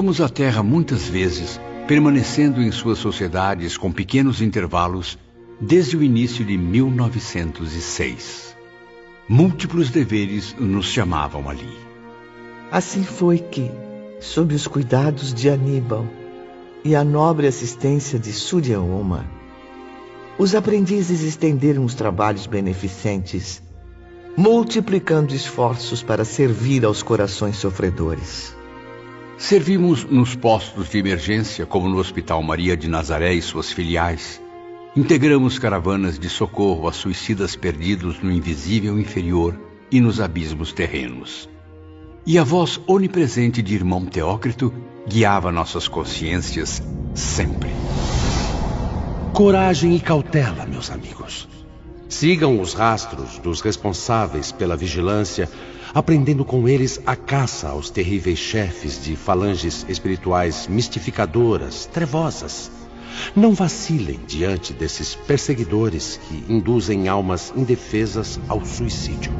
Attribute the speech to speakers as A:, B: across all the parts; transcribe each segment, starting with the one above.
A: Voltamos à Terra muitas vezes, permanecendo em suas sociedades com pequenos intervalos desde o início de 1906. Múltiplos deveres nos chamavam ali.
B: Assim foi que, sob os cuidados de Aníbal e a nobre assistência de Suryaoma, os aprendizes estenderam os trabalhos beneficentes, multiplicando esforços para servir aos corações sofredores.
A: Servimos nos postos de emergência, como no Hospital Maria de Nazaré e suas filiais. Integramos caravanas de socorro a suicidas perdidos no invisível inferior e nos abismos terrenos. E a voz onipresente de irmão Teócrito guiava nossas consciências sempre.
C: Coragem e cautela, meus amigos. Sigam os rastros dos responsáveis pela vigilância, aprendendo com eles a caça aos terríveis chefes de falanges espirituais mistificadoras, trevosas. Não vacilem diante desses perseguidores que induzem almas indefesas ao suicídio.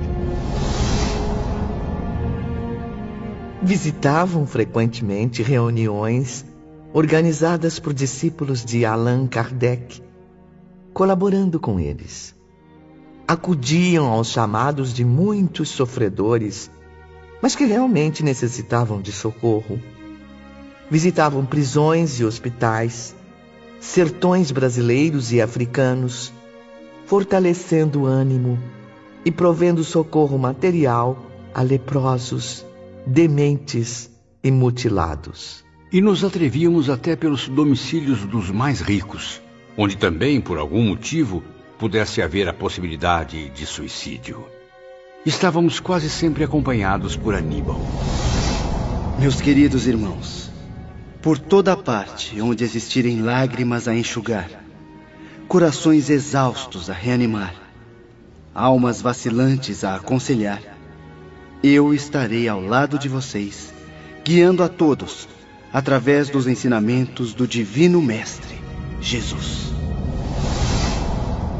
B: Visitavam frequentemente reuniões organizadas por discípulos de Allan Kardec, colaborando com eles. Acudiam aos chamados de muitos sofredores, mas que realmente necessitavam de socorro. Visitavam prisões e hospitais, sertões brasileiros e africanos, fortalecendo o ânimo e provendo socorro material a leprosos, dementes e mutilados.
A: E nos atrevíamos até pelos domicílios dos mais ricos, onde também, por algum motivo, pudesse haver a possibilidade de suicídio. Estávamos quase sempre acompanhados por Aníbal.
D: Meus queridos irmãos, por toda parte onde existirem lágrimas a enxugar, corações exaustos a reanimar, almas vacilantes a aconselhar, eu estarei ao lado de vocês, guiando a todos através dos ensinamentos do Divino Mestre, Jesus.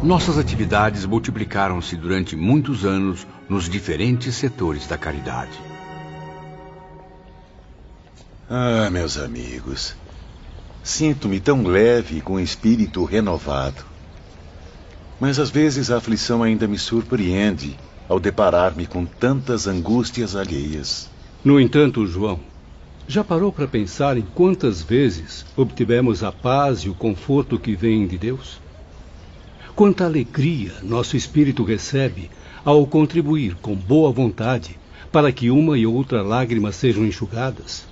A: Nossas atividades multiplicaram-se durante muitos anos nos diferentes setores da caridade.
E: Ah, meus amigos, sinto-me tão leve e com espírito renovado. Mas às vezes a aflição ainda me surpreende ao deparar-me com tantas angústias alheias.
F: No entanto, João, já parou para pensar em quantas vezes obtivemos a paz e o conforto que vêm de Deus? Quanta alegria nosso espírito recebe ao contribuir com boa vontade para que uma e outra lágrima sejam enxugadas,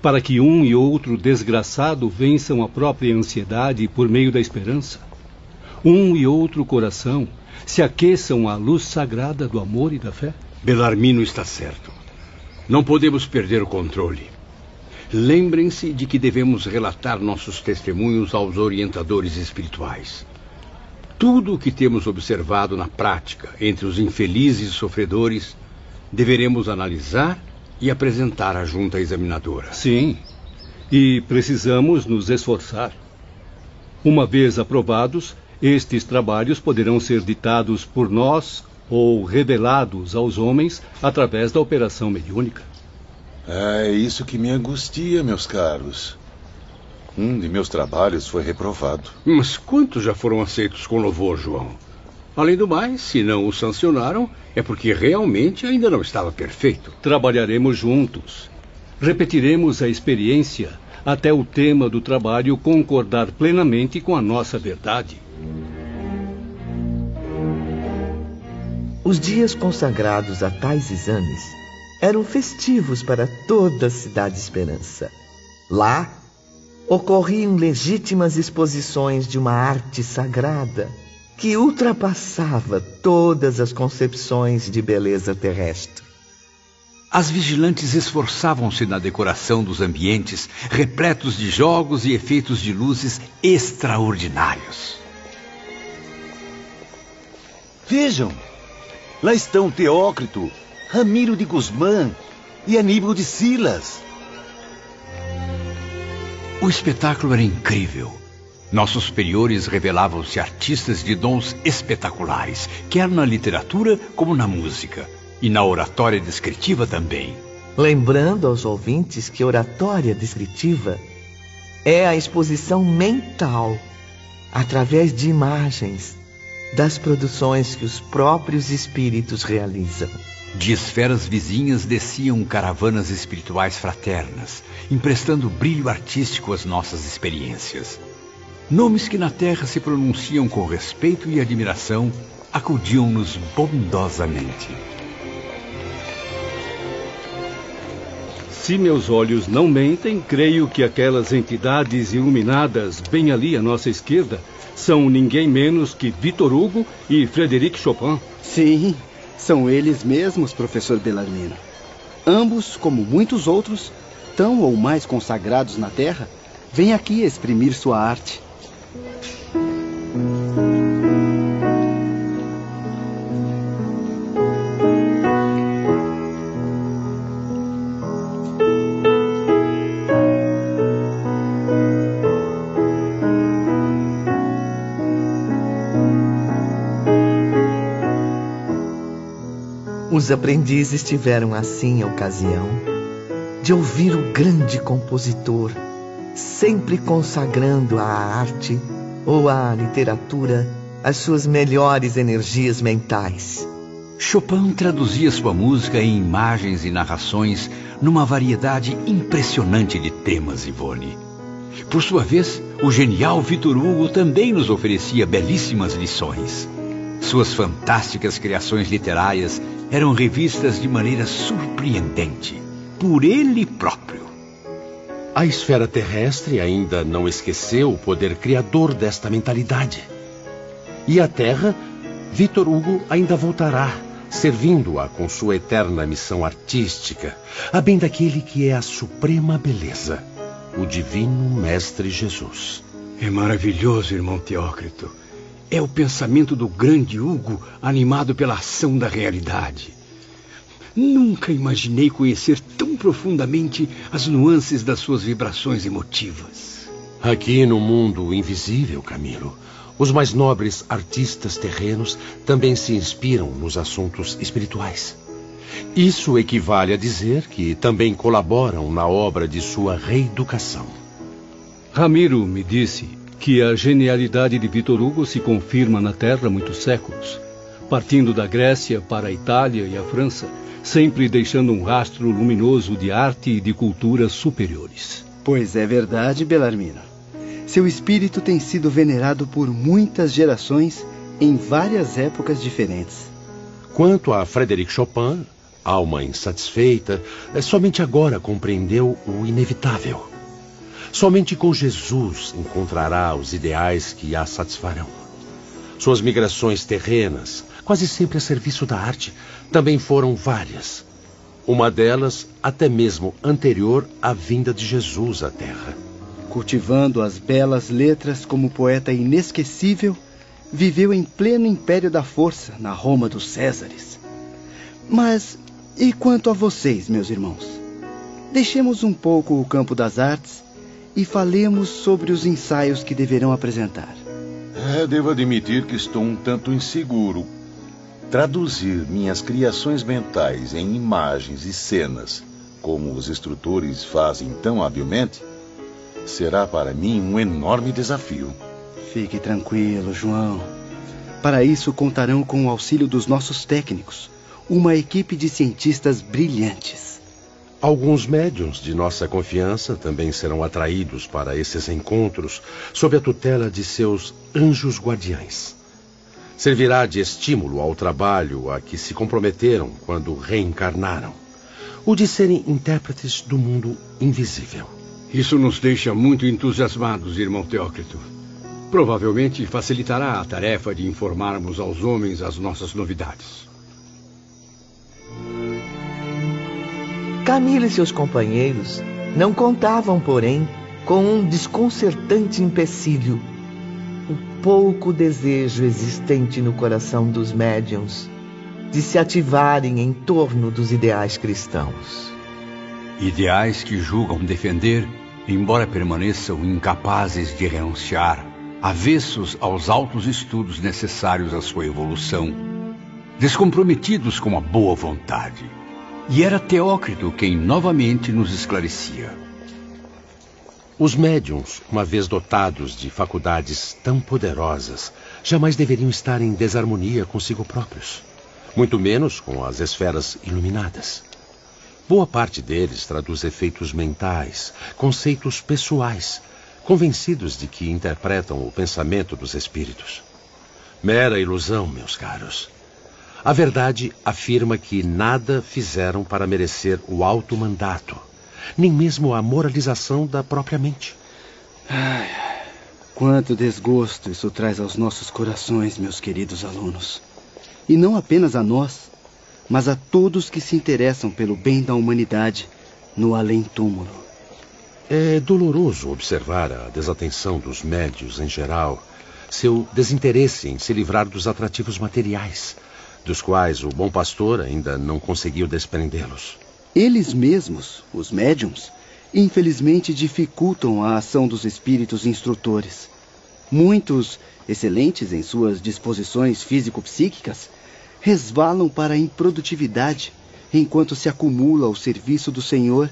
F: para que um e outro desgraçado vençam a própria ansiedade por meio da esperança, um e outro coração se aqueçam à luz sagrada do amor e da fé?
A: Belarmino está certo. Não podemos perder o controle. Lembrem-se de que devemos relatar nossos testemunhos aos orientadores espirituais. Tudo o que temos observado na prática entre os infelizes sofredores deveremos analisar e apresentar à junta examinadora.
F: Sim, e precisamos nos esforçar. Uma vez aprovados, estes trabalhos poderão ser ditados por nós ou revelados aos homens através da operação mediúnica.
E: É isso que me angustia, meus caros. Um de meus trabalhos foi reprovado.
A: Mas quantos já foram aceitos com louvor, João? Além do mais, se não o sancionaram, é porque realmente ainda não estava perfeito.
F: Trabalharemos juntos. Repetiremos a experiência até o tema do trabalho concordar plenamente com a nossa verdade.
B: Os dias consagrados a tais exames eram festivos para toda a Cidade Esperança. Lá ocorriam legítimas exposições de uma arte sagrada que ultrapassava todas as concepções de beleza terrestre.
A: As vigilantes esforçavam-se na decoração dos ambientes, repletos de jogos e efeitos de luzes extraordinários.
G: Vejam, lá estão Teócrito, Ramiro de Guzmán e Aníbal de Silas.
A: O espetáculo era incrível. Nossos superiores revelavam-se artistas de dons espetaculares, quer na literatura como na música, e na oratória descritiva também.
B: lembrando aos ouvintes que oratória descritiva é a exposição mental, através de imagens, das produções que os próprios espíritos realizam.
A: De esferas vizinhas desciam caravanas espirituais fraternas, emprestando brilho artístico às nossas experiências. Nomes que na Terra se pronunciam com respeito e admiração acudiam-nos bondosamente.
F: Se meus olhos não mentem, creio que aquelas entidades iluminadas bem ali à nossa esquerda são ninguém menos que Victor Hugo e Frederic Chopin.
D: Sim, são eles mesmos, professor Bellarmino. Ambos, como muitos outros, tão ou mais consagrados na Terra, vêm aqui exprimir sua arte.
B: Os aprendizes tiveram assim a ocasião de ouvir o grande compositor, sempre consagrando à arte ou à literatura as suas melhores energias mentais.
A: Chopin traduzia sua música em imagens e narrações numa variedade impressionante de temas, Ivone. Por sua vez, o genial Vitor Hugo também nos oferecia belíssimas lições. Suas fantásticas criações literárias eram revistas de maneira surpreendente por ele próprio.
C: A esfera terrestre ainda não esqueceu o poder criador desta mentalidade. E a Terra, Vitor Hugo ainda voltará, servindo-a com sua eterna missão artística, a bem daquele que é a suprema beleza, o Divino Mestre Jesus.
A: É maravilhoso, irmão Teócrito. É o pensamento do grande Hugo animado pela ação da realidade. Nunca imaginei conhecer tão profundamente as nuances das suas vibrações emotivas.
C: Aqui no mundo invisível, Camilo, os mais nobres artistas terrenos também se inspiram nos assuntos espirituais. Isso equivale a dizer que também colaboram na obra de sua reeducação.
F: Ramiro me disse que a genialidade de Vitor Hugo se confirma na Terra há muitos séculos, partindo da Grécia para a Itália e a França sempre deixando um rastro luminoso de arte e de cultura superiores.
D: Pois é verdade, Belarmino. Seu espírito tem sido venerado por muitas gerações em várias épocas diferentes.
C: Quanto a Frederic Chopin, alma insatisfeita, é somente agora compreendeu o inevitável. Somente com Jesus encontrará os ideais que a satisfarão. Suas migrações terrenas, quase sempre a serviço da arte, também foram várias. Uma delas, até mesmo anterior à vinda de Jesus à Terra.
D: Cultivando as belas letras como poeta inesquecível, viveu em pleno império da força na Roma dos Césares. Mas e quanto a vocês, meus irmãos? Deixemos um pouco o campo das artes e falemos sobre os ensaios que deverão apresentar.
E: É, devo admitir que estou um tanto inseguro Traduzir minhas criações mentais em imagens e cenas, como os instrutores fazem tão habilmente, será para mim um enorme desafio.
D: Fique tranquilo, João. Para isso contarão com o auxílio dos nossos técnicos, uma equipe de cientistas brilhantes.
C: Alguns médiums de nossa confiança também serão atraídos para esses encontros sob a tutela de seus anjos guardiães servirá de estímulo ao trabalho a que se comprometeram quando reencarnaram, o de serem intérpretes do mundo invisível.
A: Isso nos deixa muito entusiasmados, irmão Teócrito. Provavelmente facilitará a tarefa de informarmos aos homens as nossas novidades.
B: Camila e seus companheiros não contavam, porém, com um desconcertante empecilho o pouco desejo existente no coração dos médiums de se ativarem em torno dos ideais cristãos.
A: Ideais que julgam defender, embora permaneçam incapazes de renunciar, avessos aos altos estudos necessários à sua evolução, descomprometidos com a boa vontade. E era Teócrito quem novamente nos esclarecia.
C: Os médiums, uma vez dotados de faculdades tão poderosas, jamais deveriam estar em desarmonia consigo próprios, muito menos com as esferas iluminadas. Boa parte deles traduz efeitos mentais, conceitos pessoais, convencidos de que interpretam o pensamento dos espíritos. Mera ilusão, meus caros. A verdade afirma que nada fizeram para merecer o alto mandato, nem mesmo a moralização da própria mente.
D: Ai, quanto desgosto isso traz aos nossos corações, meus queridos alunos. E não apenas a nós, mas a todos que se interessam pelo bem da humanidade no além-túmulo.
C: É doloroso observar a desatenção dos médios em geral, seu desinteresse em se livrar dos atrativos materiais dos quais o bom pastor ainda não conseguiu desprendê-los.
D: Eles mesmos, os médiums, infelizmente dificultam a ação dos espíritos instrutores. Muitos, excelentes em suas disposições físico-psíquicas, resvalam para a improdutividade enquanto se acumula ao serviço do Senhor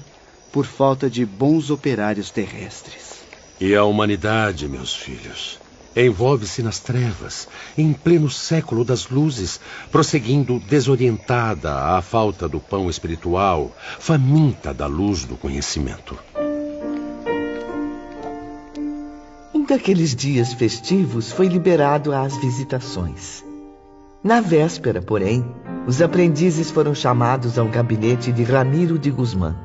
D: por falta de bons operários terrestres.
C: E a humanidade, meus filhos, envolve-se nas trevas, em pleno século das luzes, prosseguindo desorientada à falta do pão espiritual, faminta da luz do conhecimento.
B: Um daqueles dias festivos foi liberado às visitações. Na véspera, porém, os aprendizes foram chamados ao gabinete de Ramiro de Guzmán.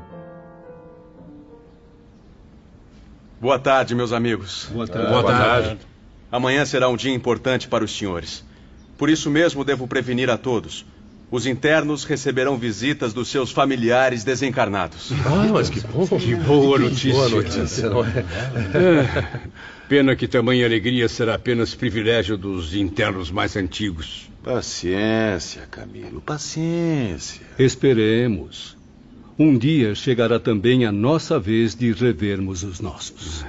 H: Boa tarde, meus amigos.
F: Boa tarde.
H: Boa tarde. Amanhã será um dia importante para os senhores. Por isso mesmo devo prevenir a todos. Os internos receberão visitas dos seus familiares desencarnados.
C: Ah, mas que bom.
A: Que boa notícia.
C: Boa notícia, não é?
A: É, pena que tamanha alegria será apenas privilégio dos internos mais antigos.
E: Paciência, Camilo, paciência.
F: Esperemos. Um dia chegará também a nossa vez de revermos os nossos.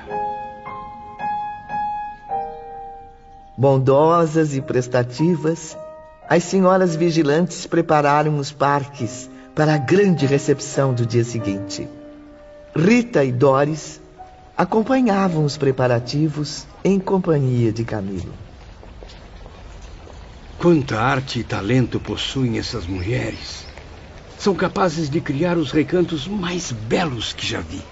B: Bondosas e prestativas, as senhoras vigilantes prepararam os parques para a grande recepção do dia seguinte. Rita e Doris acompanhavam os preparativos em companhia de Camilo.
A: Quanta arte e talento possuem essas mulheres. São capazes de criar os recantos mais belos que já vi.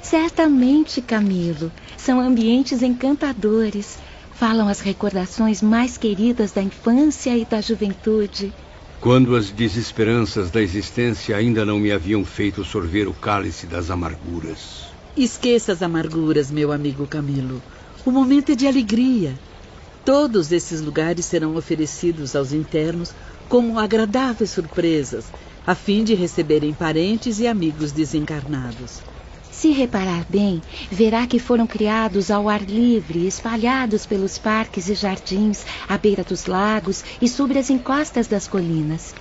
I: Certamente, Camilo. São ambientes encantadores. Falam as recordações mais queridas da infância e da juventude.
A: Quando as desesperanças da existência ainda não me haviam feito sorver o cálice das amarguras.
J: Esqueça as amarguras, meu amigo Camilo. O momento é de alegria. Todos esses lugares serão oferecidos aos internos como agradáveis surpresas, a fim de receberem parentes e amigos desencarnados.
I: Se reparar bem, verá que foram criados ao ar livre, espalhados pelos parques e jardins, à beira dos lagos e sobre as encostas das colinas.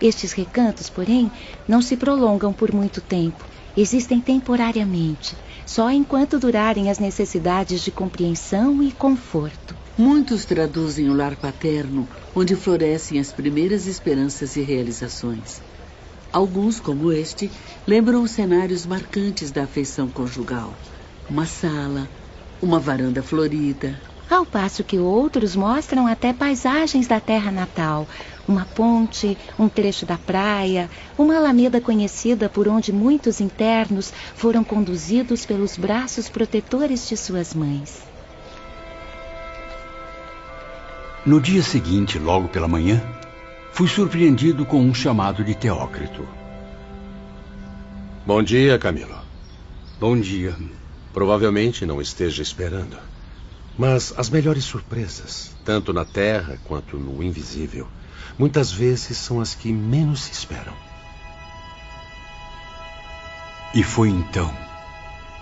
I: Estes recantos, porém, não se prolongam por muito tempo. Existem temporariamente, só enquanto durarem as necessidades de compreensão e conforto.
J: Muitos traduzem o lar paterno, onde florescem as primeiras esperanças e realizações. Alguns, como este, lembram os cenários marcantes da afeição conjugal. Uma sala, uma varanda florida.
I: Ao passo que outros mostram até paisagens da terra natal, uma ponte, um trecho da praia, uma alameda conhecida por onde muitos internos foram conduzidos pelos braços protetores de suas mães.
A: No dia seguinte, logo pela manhã, fui surpreendido com um chamado de Teócrito.
C: Bom dia, Camilo.
A: Bom dia.
C: Provavelmente não esteja esperando. Mas as melhores surpresas, tanto na terra quanto no invisível, muitas vezes são as que menos se esperam.
A: E foi então,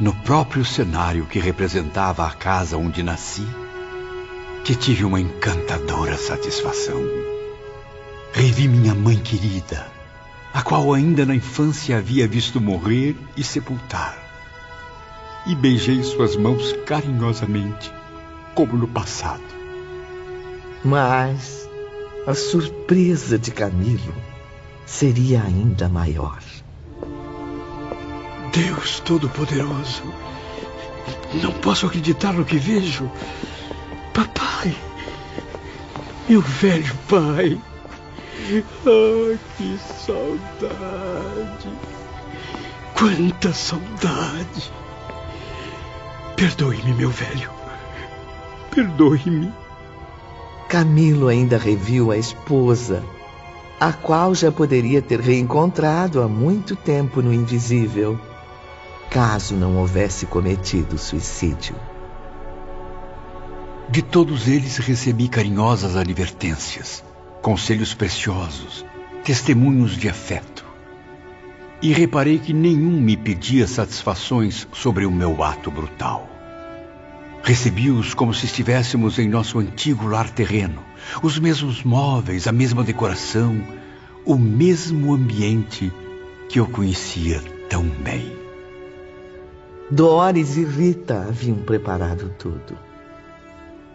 A: no próprio cenário que representava a casa onde nasci, que tive uma encantadora satisfação. Revi minha mãe querida, a qual ainda na infância havia visto morrer e sepultar. E beijei suas mãos carinhosamente, como no passado.
B: Mas a surpresa de Camilo seria ainda maior.
A: Deus Todo-Poderoso, não posso acreditar no que vejo. Papai, meu velho pai. Ah, que saudade! Quanta saudade! Perdoe-me, meu velho. Perdoe-me.
B: Camilo ainda reviu a esposa, a qual já poderia ter reencontrado há muito tempo no invisível, caso não houvesse cometido suicídio.
A: De todos eles recebi carinhosas advertências, conselhos preciosos, testemunhos de afeto. E reparei que nenhum me pedia satisfações sobre o meu ato brutal. Recebi-os como se estivéssemos em nosso antigo lar terreno, os mesmos móveis, a mesma decoração, o mesmo ambiente que eu conhecia tão bem.
B: Doris e Rita haviam preparado tudo.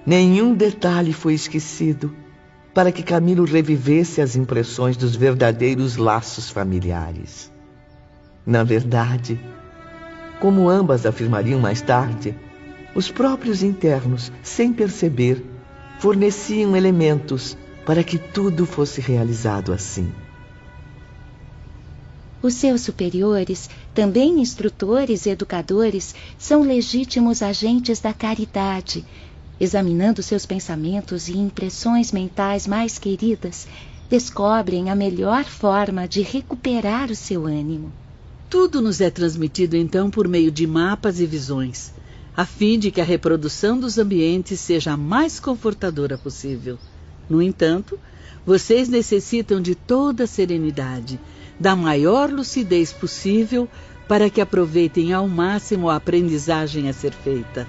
B: Nenhum detalhe foi esquecido para que Camilo revivesse as impressões dos verdadeiros laços familiares. Na verdade, como ambas afirmariam mais tarde, os próprios internos, sem perceber, forneciam elementos para que tudo fosse realizado assim.
I: Os seus superiores, também instrutores e educadores, são legítimos agentes da caridade. Examinando seus pensamentos e impressões mentais mais queridas, descobrem a melhor forma de recuperar o seu ânimo.
J: Tudo nos é transmitido então por meio de mapas e visões a fim de que a reprodução dos ambientes seja a mais confortadora possível. No entanto, vocês necessitam de toda a serenidade, da maior lucidez possível para que aproveitem ao máximo a aprendizagem a ser feita.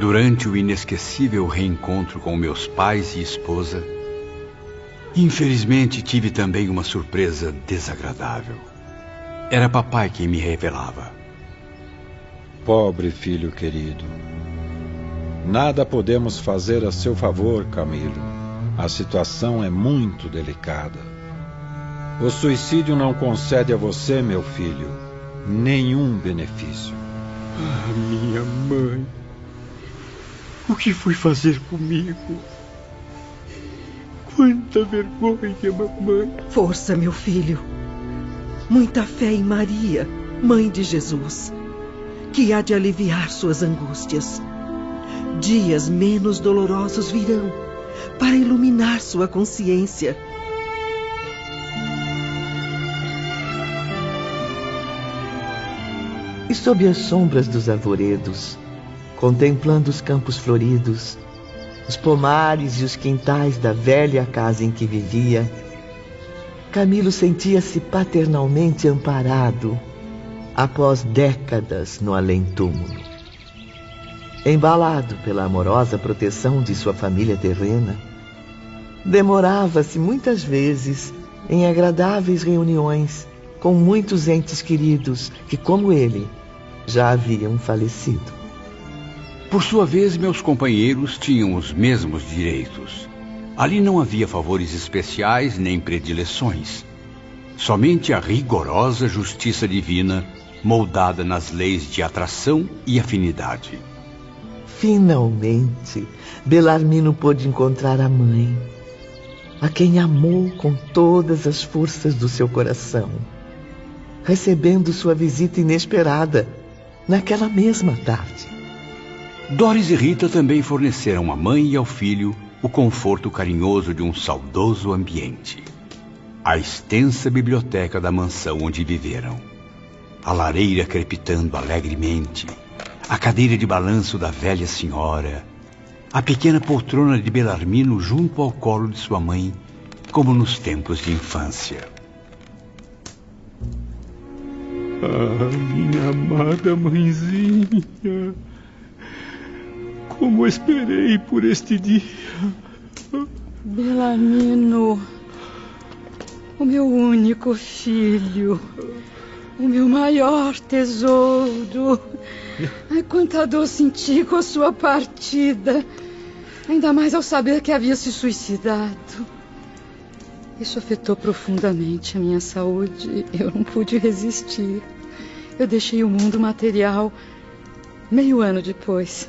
A: Durante o inesquecível reencontro com meus pais e esposa, infelizmente tive também uma surpresa desagradável. Era papai quem me revelava.
K: Pobre filho querido. Nada podemos fazer a seu favor, Camilo. A situação é muito delicada. O suicídio não concede a você, meu filho, nenhum benefício.
A: Ah, minha mãe. O que foi fazer comigo? Quanta vergonha, mamãe.
L: Força, meu filho. Muita fé em Maria, mãe de Jesus que há de aliviar suas angústias. Dias menos dolorosos virão para iluminar sua consciência.
B: E sob as sombras dos arvoredos, contemplando os campos floridos, os pomares e os quintais da velha casa em que vivia, Camilo sentia-se paternalmente amparado após décadas no além-túmulo. Embalado pela amorosa proteção de sua família terrena, demorava-se muitas vezes em agradáveis reuniões com muitos entes queridos que, como ele, já haviam falecido.
A: Por sua vez, meus companheiros tinham os mesmos direitos. Ali não havia favores especiais nem predileções. Somente a rigorosa justiça divina moldada nas leis de atração e afinidade.
B: Finalmente, Belarmino pôde encontrar a mãe, a quem amou com todas as forças do seu coração, recebendo sua visita inesperada naquela mesma tarde.
A: Doris e Rita também forneceram à mãe e ao filho o conforto carinhoso de um saudoso ambiente. A extensa biblioteca da mansão onde viveram a lareira crepitando alegremente, a cadeira de balanço da velha senhora, a pequena poltrona de Belarmino junto ao colo de sua mãe, como nos tempos de infância. Ah, minha amada mãezinha, como esperei por este dia.
M: Belarmino, o meu único filho o meu maior tesouro. Ai, quanta dor senti com a sua partida. Ainda mais ao saber que havia se suicidado. Isso afetou profundamente a minha saúde. Eu não pude resistir. Eu deixei o mundo material meio ano depois,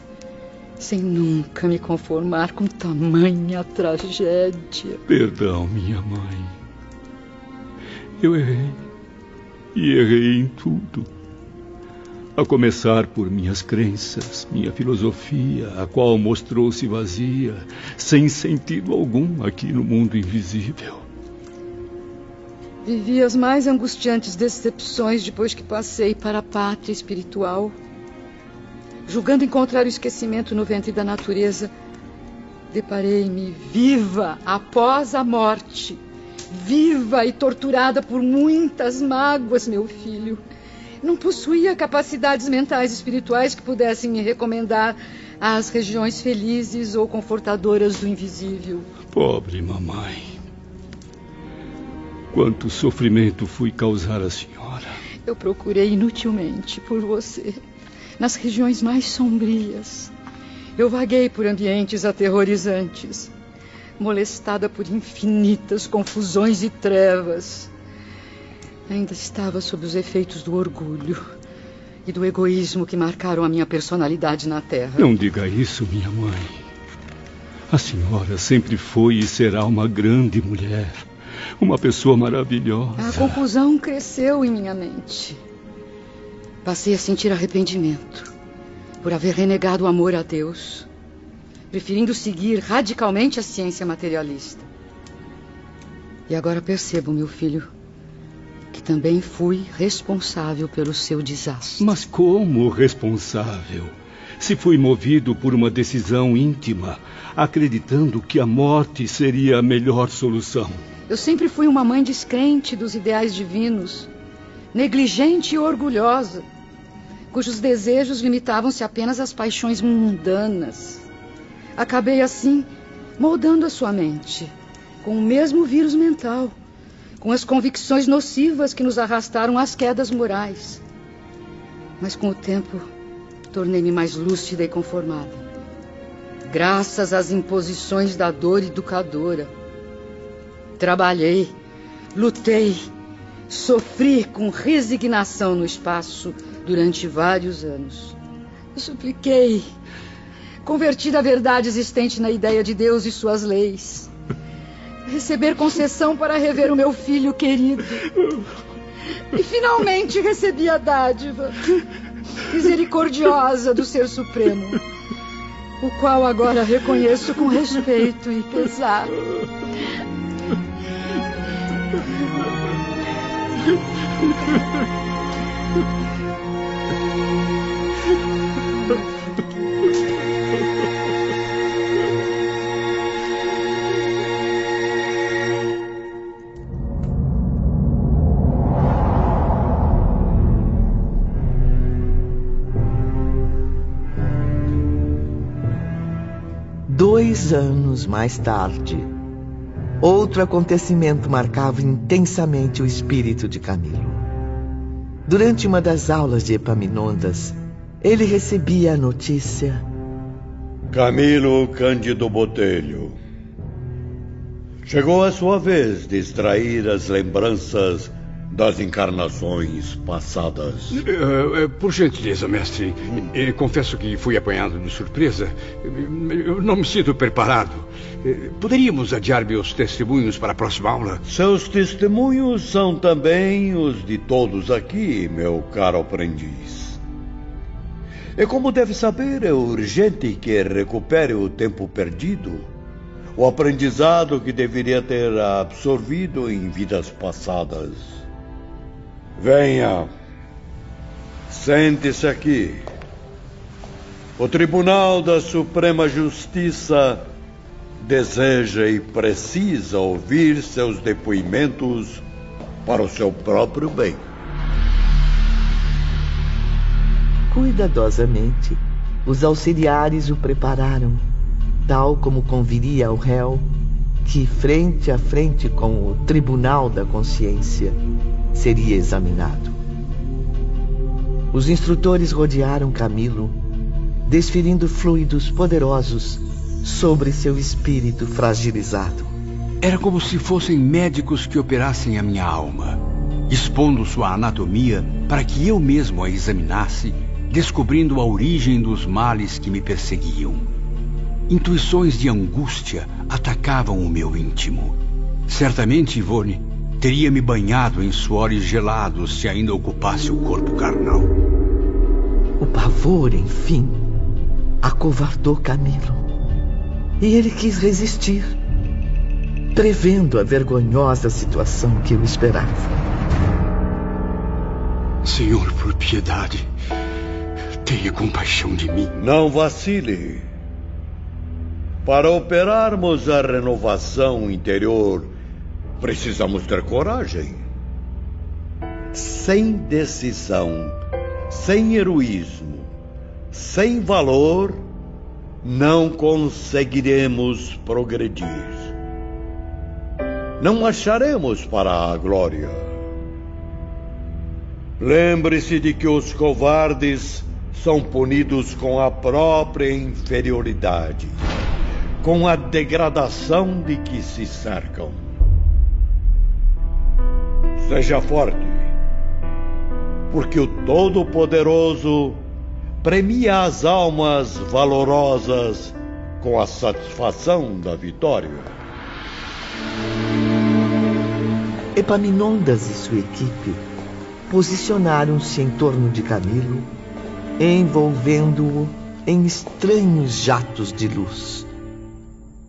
M: sem nunca me conformar com tamanha tragédia.
F: Perdão, minha mãe. Eu errei. E errei em tudo. A começar por minhas crenças, minha filosofia, a qual mostrou-se vazia, sem sentido algum aqui no mundo invisível.
M: Vivi as mais angustiantes decepções depois que passei para a pátria espiritual. Julgando encontrar o esquecimento no ventre da natureza, deparei-me viva após a morte, viva e torturada por muitas mágoas, meu filho. Não possuía capacidades mentais e espirituais que pudessem me recomendar às regiões felizes ou confortadoras do invisível.
F: Pobre mamãe. Quanto sofrimento fui causar à senhora.
M: Eu procurei inutilmente por você, nas regiões mais sombrias. Eu vaguei por ambientes aterrorizantes, molestada por infinitas confusões e trevas. Ainda estava sob os efeitos do orgulho e do egoísmo que marcaram a minha personalidade na Terra.
F: Não diga isso, minha mãe. A senhora sempre foi e será uma grande mulher. Uma pessoa maravilhosa.
M: A confusão cresceu em minha mente. Passei a sentir arrependimento por haver renegado o amor a Deus, preferindo seguir radicalmente a ciência materialista. E agora percebo, meu filho, que também fui responsável pelo seu desastre.
F: Mas como responsável? Se fui movido por uma decisão íntima, acreditando que a morte seria a melhor solução.
M: Eu sempre fui uma mãe descrente dos ideais divinos, negligente e orgulhosa, cujos desejos limitavam-se apenas às paixões mundanas. Acabei assim moldando a sua mente, com o mesmo vírus mental, com as convicções nocivas que nos arrastaram às quedas morais. Mas com o tempo, tornei-me mais lúcida e conformada. Graças às imposições da dor educadora Trabalhei, lutei, sofri com resignação no espaço durante vários anos. Supliquei, converti a verdade existente na ideia de Deus e suas leis. Receber concessão para rever o meu filho querido. E finalmente recebi a dádiva misericordiosa do Ser Supremo, o qual agora reconheço com respeito e pesar.
B: Dois anos mais tarde, Outro acontecimento marcava intensamente o espírito de Camilo. Durante uma das aulas de Epaminondas, ele recebia a notícia:
N: Camilo Cândido Botelho. Chegou a sua vez de extrair as lembranças das encarnações passadas.
A: Uh, uh, por gentileza, mestre, uh, confesso que fui apanhado de surpresa. Eu não me sinto preparado. Poderíamos adiar meus testemunhos para a próxima aula?
N: Seus testemunhos são também os de todos aqui, meu caro aprendiz. E como deve saber, é urgente que recupere o tempo perdido, o aprendizado que deveria ter absorvido em vidas passadas. Venha. Sente-se aqui. O Tribunal da Suprema Justiça deseja e precisa ouvir seus depoimentos para o seu próprio bem.
B: Cuidadosamente, os auxiliares o prepararam, tal como conviria ao réu que, frente a frente com o Tribunal da Consciência, seria examinado. Os instrutores rodearam Camilo, desferindo fluidos poderosos sobre seu espírito fragilizado.
A: Era como se fossem médicos que operassem a minha alma, expondo sua anatomia para que eu mesmo a examinasse, descobrindo a origem dos males que me perseguiam. Intuições de angústia atacavam o meu íntimo. Certamente, Ivone, teria me banhado em suores gelados se ainda ocupasse o corpo carnal.
B: O pavor, enfim, acovardou Camilo. E ele quis resistir prevendo a vergonhosa situação que eu esperava.
A: Senhor, por piedade, tenha compaixão de mim.
N: Não vacile. Para operarmos a renovação interior, precisamos ter coragem. Sem decisão, sem heroísmo, sem valor, não conseguiremos progredir não acharemos para a glória. Lembre-se de que os covardes são punidos com a própria inferioridade, com a degradação de que se cercam. Seja forte, porque o Todo-Poderoso premia as almas valorosas com a satisfação da vitória.
B: Epaminondas e sua equipe posicionaram-se em torno de Camilo, envolvendo-o em estranhos jatos de luz.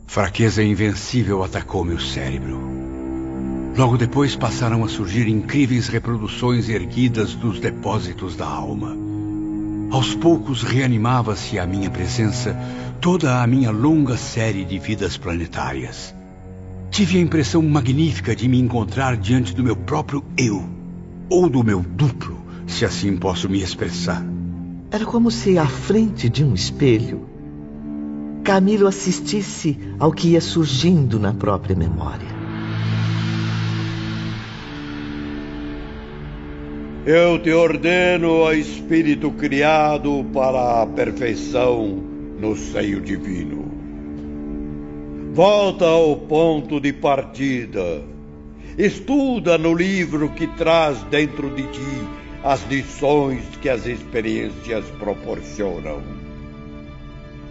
A: Fraqueza invencível atacou meu cérebro. Logo depois passaram a surgir incríveis reproduções erguidas dos depósitos da alma. Aos poucos reanimava-se à minha presença toda a minha longa série de vidas planetárias. Tive a impressão magnífica de me encontrar diante do meu próprio eu, ou do meu duplo, se assim posso me expressar.
B: Era como se, à frente de um espelho, Camilo assistisse ao que ia surgindo na própria memória.
N: Eu te ordeno, ó Espírito criado para a perfeição no seio divino. Volta ao ponto de partida. Estuda no livro que traz dentro de ti as lições que as experiências proporcionam.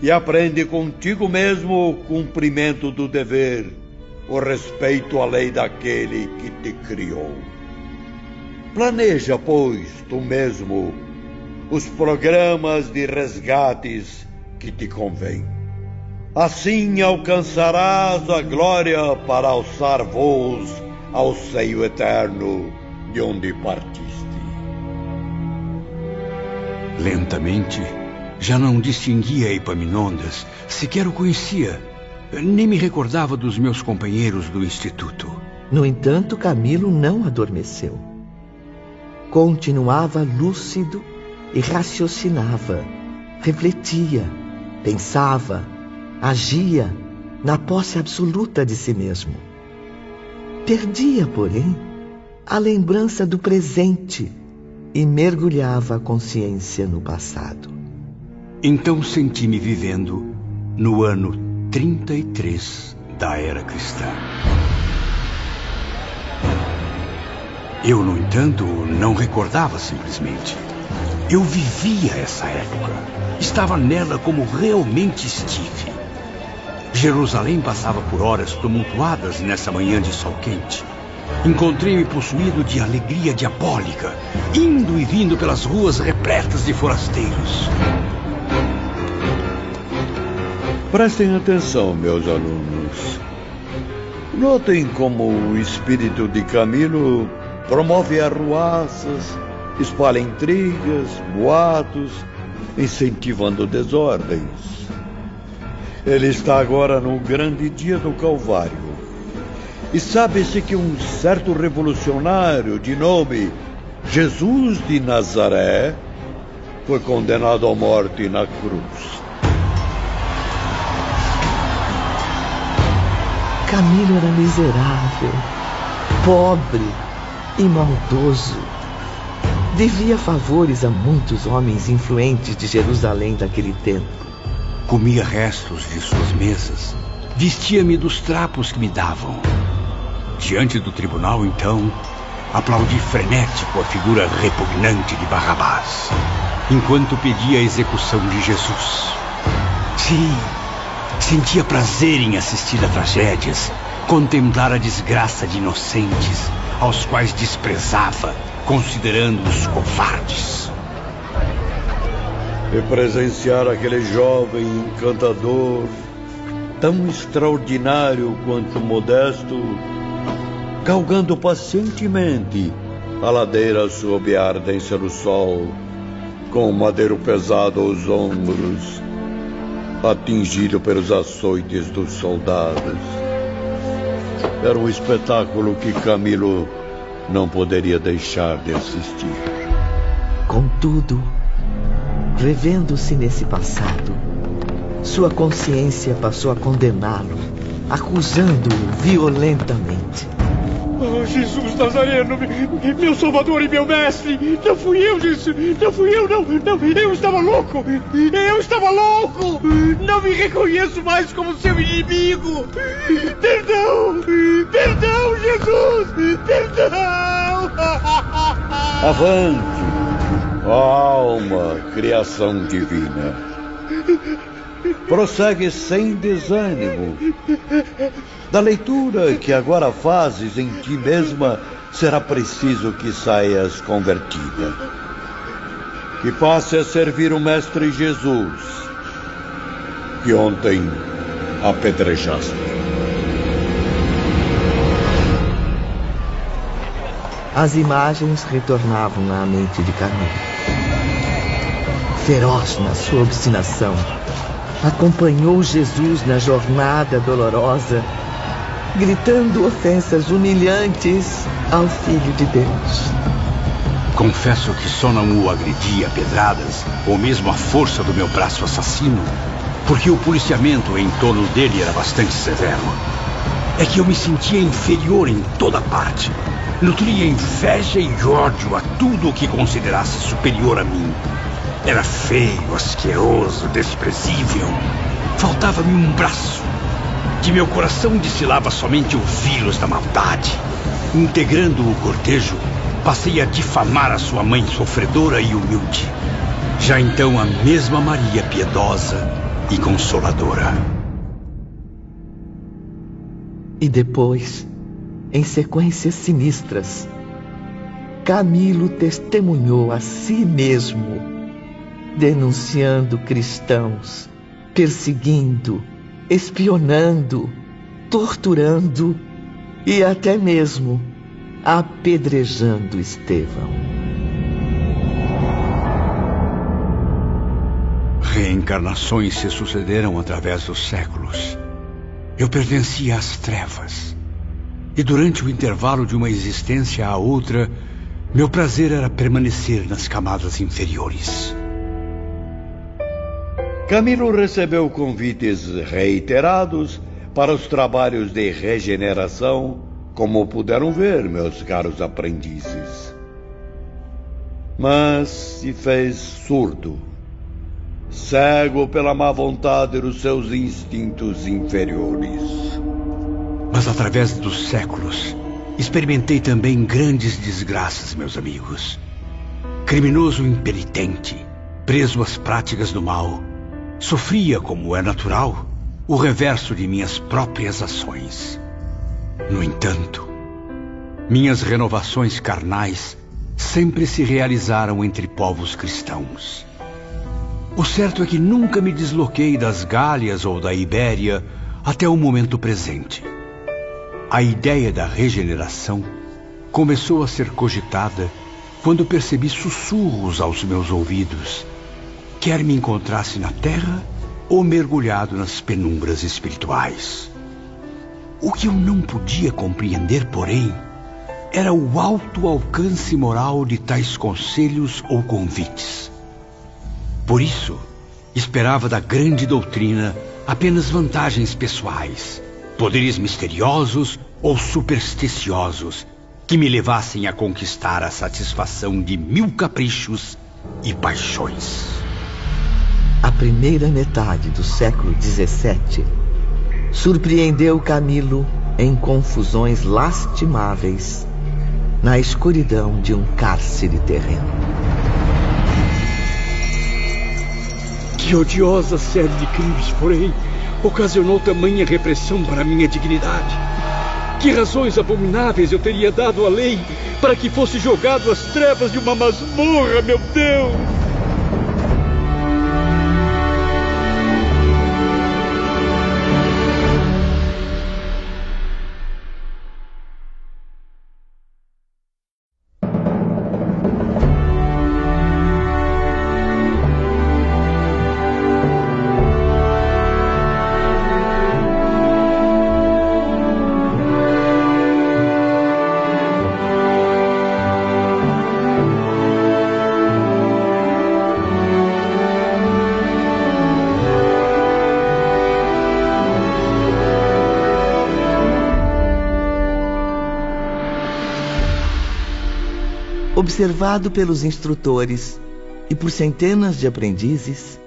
N: E aprende contigo mesmo o cumprimento do dever, o respeito à lei daquele que te criou. Planeja, pois, tu mesmo os programas de resgates que te convêm. Assim alcançarás a glória para alçar voos ao seio eterno de onde partiste.
A: Lentamente, já não distinguia Epaminondas, sequer o conhecia, nem me recordava dos meus companheiros do instituto.
B: No entanto, Camilo não adormeceu. Continuava lúcido e raciocinava, refletia, pensava agia na posse absoluta de si mesmo. Perdia, porém, a lembrança do presente e mergulhava a consciência no passado.
A: Então senti-me vivendo no ano 33 da era cristã. Eu, no entanto, não recordava simplesmente. Eu vivia essa época. Estava nela como realmente estive. Jerusalém passava por horas tumultuadas nessa manhã de sol quente. Encontrei-me possuído de alegria diabólica, indo e vindo pelas ruas repletas de forasteiros.
N: Prestem atenção, meus alunos. Notem como o espírito de Camilo promove arruaças, espalha intrigas, boatos, incentivando desordens. Ele está agora no grande dia do Calvário. E sabe-se que um certo revolucionário de nome Jesus de Nazaré foi condenado à morte na cruz.
B: Camilo era miserável, pobre e maldoso. Devia favores a muitos homens influentes de Jerusalém daquele tempo
A: comia restos de suas mesas, vestia-me dos trapos que me davam. Diante do tribunal, então, aplaudi frenético a figura repugnante de Barrabás, enquanto pedia a execução de Jesus. Sim, sentia prazer em assistir a tragédias, contemplar a desgraça de inocentes, aos quais desprezava, considerando-os covardes.
N: E presenciar aquele jovem encantador, tão extraordinário quanto modesto, galgando pacientemente a ladeira sob a ardência do sol, com o madeiro pesado aos ombros, atingido pelos açoites dos soldados. Era um espetáculo que Camilo não poderia deixar de assistir.
B: Contudo, revendo-se nesse passado, sua consciência passou a condená-lo, acusando-o violentamente.
O: Oh, Jesus Nazareno, meu Salvador e meu Mestre! Não fui eu, Jesus! Não fui eu, não! Não, eu estava louco! Eu estava louco! Não me reconheço mais como seu inimigo! Perdão! Perdão, Jesus! Perdão!
N: Avante! Alma, criação divina! Prossegue sem desânimo. Da leitura que agora fazes em ti mesma, será preciso que saias convertida. Que passe a servir o Mestre Jesus, que ontem apedrejaste.
B: As imagens retornavam à mente de Camilo. Feroz na sua obstinação, acompanhou Jesus na jornada dolorosa, gritando ofensas humilhantes ao Filho de Deus.
A: Confesso que só não o agredi a pedradas, ou mesmo a força do meu braço assassino, porque o policiamento em torno dele era bastante severo. É que eu me sentia inferior em toda parte. Nutria inveja e ódio a tudo o que considerasse superior a mim. Era feio, asqueroso, desprezível. Faltava-me um braço. De meu coração destilava somente ouvi-los da maldade. Integrando o cortejo, passei a difamar a sua mãe sofredora e humilde. Já então a mesma Maria piedosa e consoladora.
B: E depois, em sequências sinistras, Camilo testemunhou a si mesmo denunciando cristãos, perseguindo, espionando, torturando e até mesmo apedrejando Estevão.
A: Reencarnações se sucederam através dos séculos. Eu pertencia às trevas. E durante o intervalo de uma existência à outra, meu prazer era permanecer nas camadas inferiores.
N: Camilo recebeu convites reiterados para os trabalhos de regeneração, como puderam ver, meus caros aprendizes. Mas se fez surdo, cego pela má vontade dos seus instintos inferiores.
A: Mas através dos séculos, experimentei também grandes desgraças, meus amigos. Criminoso impenitente, preso às práticas do mal, Sofria, como é natural, o reverso de minhas próprias ações. No entanto, minhas renovações carnais sempre se realizaram entre povos cristãos. O certo é que nunca me desloquei das Gálias ou da Ibéria até o momento presente. A ideia da regeneração começou a ser cogitada quando percebi sussurros aos meus ouvidos quer me encontrasse na terra ou mergulhado nas penumbras espirituais. O que eu não podia compreender, porém, era o alto alcance moral de tais conselhos ou convites. Por isso, esperava da grande doutrina apenas vantagens pessoais, poderes misteriosos ou supersticiosos que me levassem a conquistar a satisfação de mil caprichos e paixões
B: a primeira metade do século XVII surpreendeu Camilo em confusões lastimáveis na escuridão de um cárcere terreno.
A: Que odiosa série de crimes, porém, ocasionou tamanha repressão para minha dignidade? Que razões abomináveis eu teria dado à lei para que fosse jogado às trevas de uma masmorra, meu Deus!
B: Observado pelos instrutores e por centenas de aprendizes,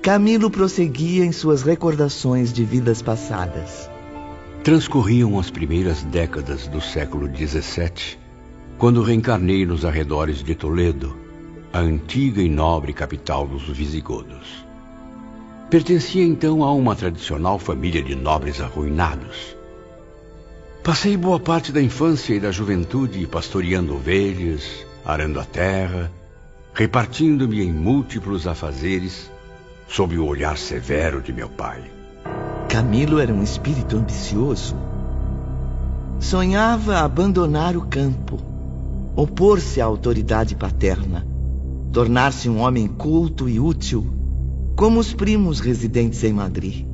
B: Camilo prosseguia em suas recordações de vidas passadas.
A: Transcorriam as primeiras décadas do século XVII, quando reencarnei nos arredores de Toledo, a antiga e nobre capital dos visigodos. Pertencia então a uma tradicional família de nobres arruinados Passei boa parte da infância e da juventude pastoreando ovelhas, arando a terra, repartindo-me em múltiplos afazeres, sob o olhar severo de meu pai.
B: Camilo era um espírito ambicioso. Sonhava abandonar o campo, opor-se à autoridade paterna, tornar-se um homem culto e útil, como os primos residentes em Madrid.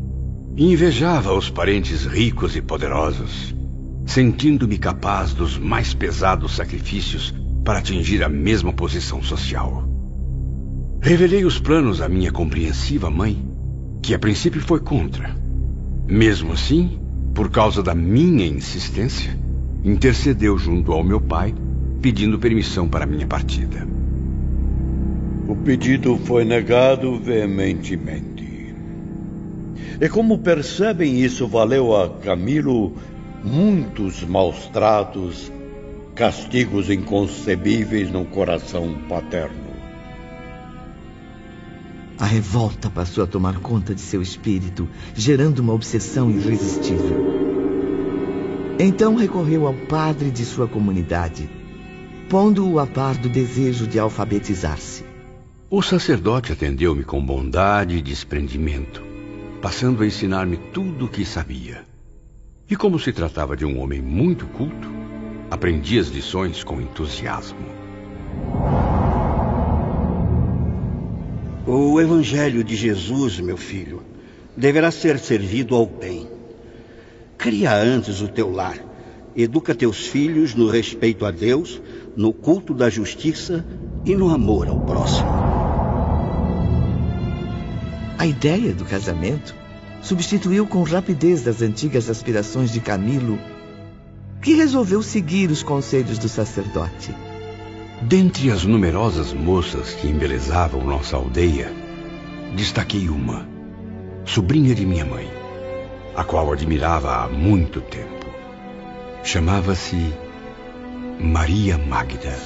A: Invejava os parentes ricos e poderosos sentindo-me capaz dos mais pesados sacrifícios para atingir a mesma posição social. Revelei os planos à minha compreensiva mãe, que a princípio foi contra. Mesmo assim, por causa da minha insistência, intercedeu junto ao meu pai, pedindo permissão para minha partida.
N: O pedido foi negado veementemente. E como percebem, isso valeu a Camilo muitos maus tratos, castigos inconcebíveis no coração paterno.
B: A revolta passou a tomar conta de seu espírito, gerando uma obsessão irresistível. Então recorreu ao padre de sua comunidade, pondo-o a par do desejo de alfabetizar-se.
A: O sacerdote atendeu-me com bondade e desprendimento, passando a ensinar-me tudo o que sabia. E como se tratava de um homem muito culto, aprendi as lições com entusiasmo.
P: O Evangelho de Jesus, meu filho, deverá ser servido ao bem. Cria antes o teu lar. Educa teus filhos no respeito a Deus, no culto da justiça e no amor ao próximo.
B: A ideia do casamento substituiu com rapidez as antigas aspirações de Camilo, que resolveu seguir os conselhos do sacerdote.
A: Dentre as numerosas moças que embelezavam nossa aldeia, destaquei uma, sobrinha de minha mãe, a qual admirava há muito tempo. Chamava-se Maria Magda.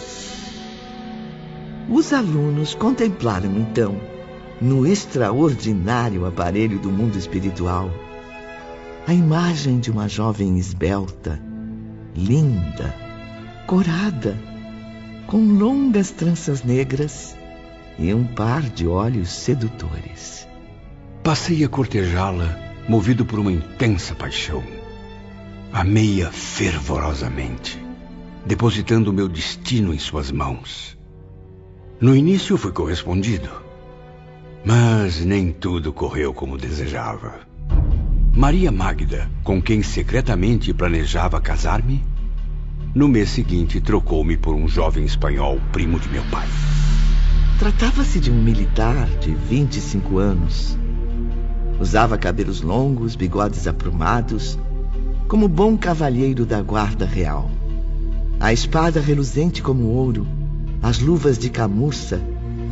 B: Os alunos contemplaram então no extraordinário aparelho do mundo espiritual, a imagem de uma jovem esbelta, linda, corada, com longas tranças negras e um par de olhos sedutores.
A: Passei a cortejá-la, movido por uma intensa paixão. Amei-a fervorosamente, depositando o meu destino em suas mãos. No início fui correspondido. Mas nem tudo correu como desejava. Maria Magda, com quem secretamente planejava casar-me, no mês seguinte trocou-me por um jovem espanhol primo de meu pai.
B: Tratava-se de um militar de 25 anos. Usava cabelos longos, bigodes aprumados, como bom cavalheiro da guarda real. A espada reluzente como ouro, as luvas de camurça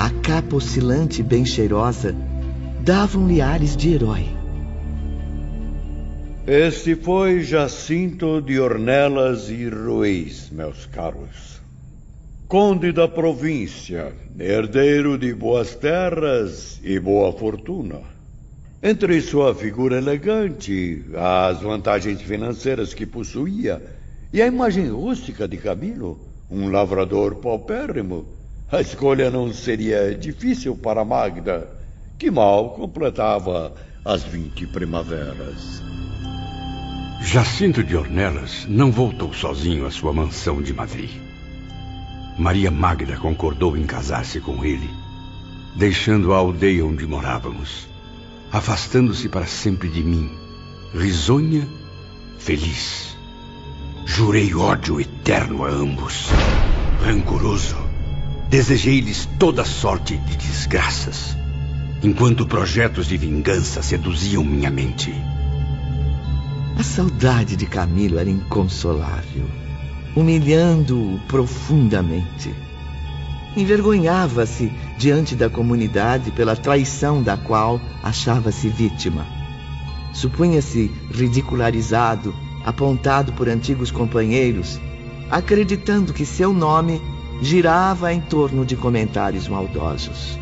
B: a capa oscilante e bem cheirosa davam-lhe ares de herói.
N: Este foi Jacinto de Ornelas e Ruiz, meus caros. Conde da província, herdeiro de boas terras e boa fortuna. Entre sua figura elegante, as vantagens financeiras que possuía e a imagem rústica de Camilo, um lavrador paupérrimo, a escolha não seria difícil para Magda, que mal completava as vinte primaveras.
A: Jacinto de Ornelas não voltou sozinho à sua mansão de Madrid. Maria Magda concordou em casar-se com ele, deixando a aldeia onde morávamos, afastando-se para sempre de mim, risonha, feliz. Jurei ódio eterno a ambos, rancoroso. Desejei-lhes toda sorte de desgraças, enquanto projetos de vingança seduziam minha mente.
B: A saudade de Camilo era inconsolável, humilhando-o profundamente. Envergonhava-se diante da comunidade pela traição da qual achava-se vítima. Supunha-se ridicularizado, apontado por antigos companheiros, acreditando que seu nome girava em torno de comentários maldosos.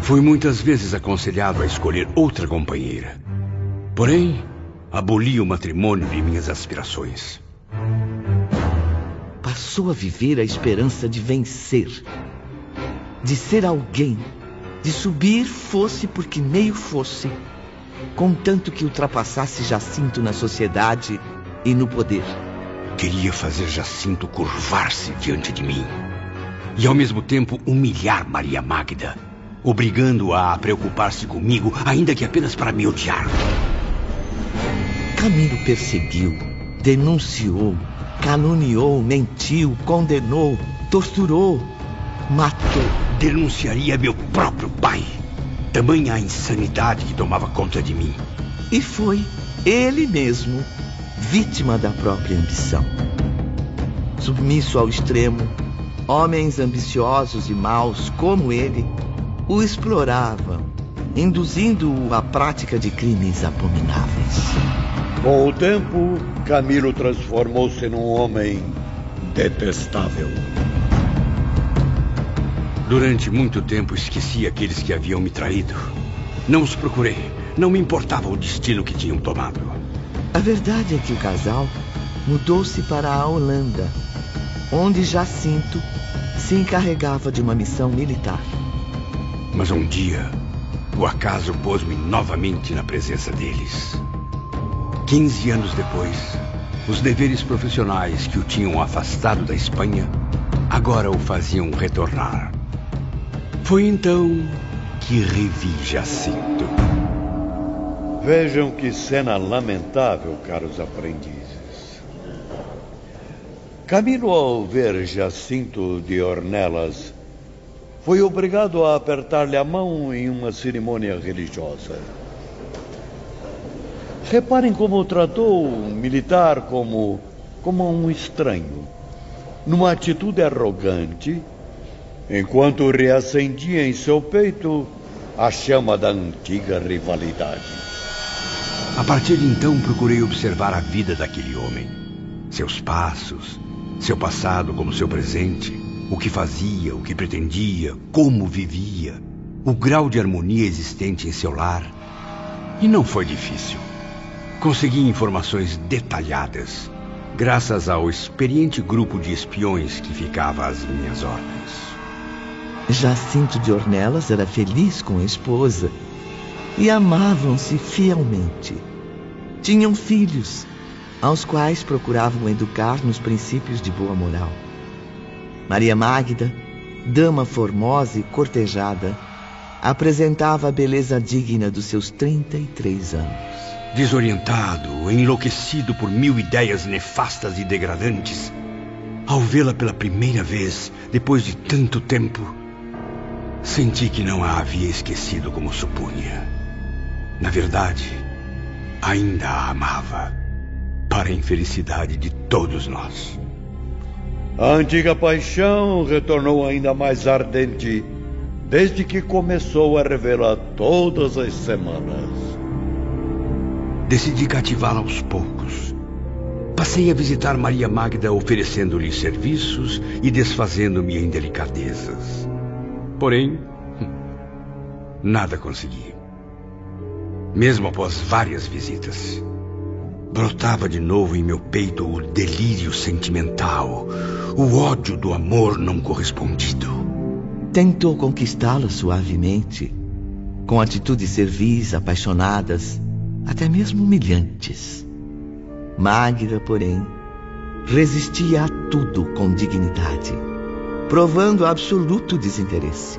A: Fui muitas vezes aconselhado a escolher outra companheira. Porém, aboli o matrimônio de minhas aspirações.
B: Passou a viver a esperança de vencer, de ser alguém, de subir fosse por que meio fosse, contanto que ultrapassasse Jacinto na sociedade e no poder.
A: Queria fazer Jacinto curvar-se diante de mim e ao mesmo tempo humilhar Maria Magda, obrigando-a a preocupar-se comigo, ainda que apenas para me odiar.
B: Camilo perseguiu, denunciou, caluniou, mentiu, condenou, torturou, matou.
A: Denunciaria meu próprio pai. Tamanha a insanidade que tomava conta de mim.
B: E foi ele mesmo vítima da própria ambição. Submisso ao extremo, homens ambiciosos e maus como ele o exploravam, induzindo-o à prática de crimes abomináveis.
N: Com o tempo, Camilo transformou-se num homem detestável.
A: Durante muito tempo esqueci aqueles que haviam me traído. Não os procurei. Não me importava o destino que tinham tomado.
B: A verdade é que o casal mudou-se para a Holanda, onde Jacinto se encarregava de uma missão militar.
A: Mas um dia, o acaso pôs-me novamente na presença deles. Quinze anos depois, os deveres profissionais que o tinham afastado da Espanha agora o faziam retornar. Foi então que revi Jacinto.
N: Vejam que cena lamentável, caros aprendizes. Camilo, ao ver Jacinto de Ornelas, foi obrigado a apertar-lhe a mão em uma cerimônia religiosa. Reparem como tratou um militar como, como um estranho, numa atitude arrogante, enquanto reacendia em seu peito a chama da antiga rivalidade.
A: A partir de então, procurei observar a vida daquele homem, seus passos, seu passado como seu presente, o que fazia, o que pretendia, como vivia, o grau de harmonia existente em seu lar. E não foi difícil. Consegui informações detalhadas, graças ao experiente grupo de espiões que ficava às minhas ordens.
B: Jacinto de Ornelas era feliz com a esposa e amavam-se fielmente. Tinham filhos, aos quais procuravam educar nos princípios de boa moral. Maria Magda, dama formosa e cortejada, apresentava a beleza digna dos seus 33 anos.
A: Desorientado, enlouquecido por mil ideias nefastas e degradantes, ao vê-la pela primeira vez, depois de tanto tempo, senti que não a havia esquecido como supunha. Na verdade, ainda a amava, para a infelicidade de todos nós.
N: A antiga paixão retornou ainda mais ardente desde que começou a revê-la todas as semanas.
A: decidi cativá-la aos poucos. Passei a visitar Maria Magda oferecendo-lhe serviços e desfazendo-me em delicadezas. Porém, nada consegui. Mesmo após várias visitas, brotava de novo em meu peito o delírio sentimental, o ódio do amor não correspondido.
B: Tentou conquistá-la suavemente, com atitudes servis, apaixonadas, até mesmo humilhantes. Magda, porém, resistia a tudo com dignidade, provando absoluto desinteresse.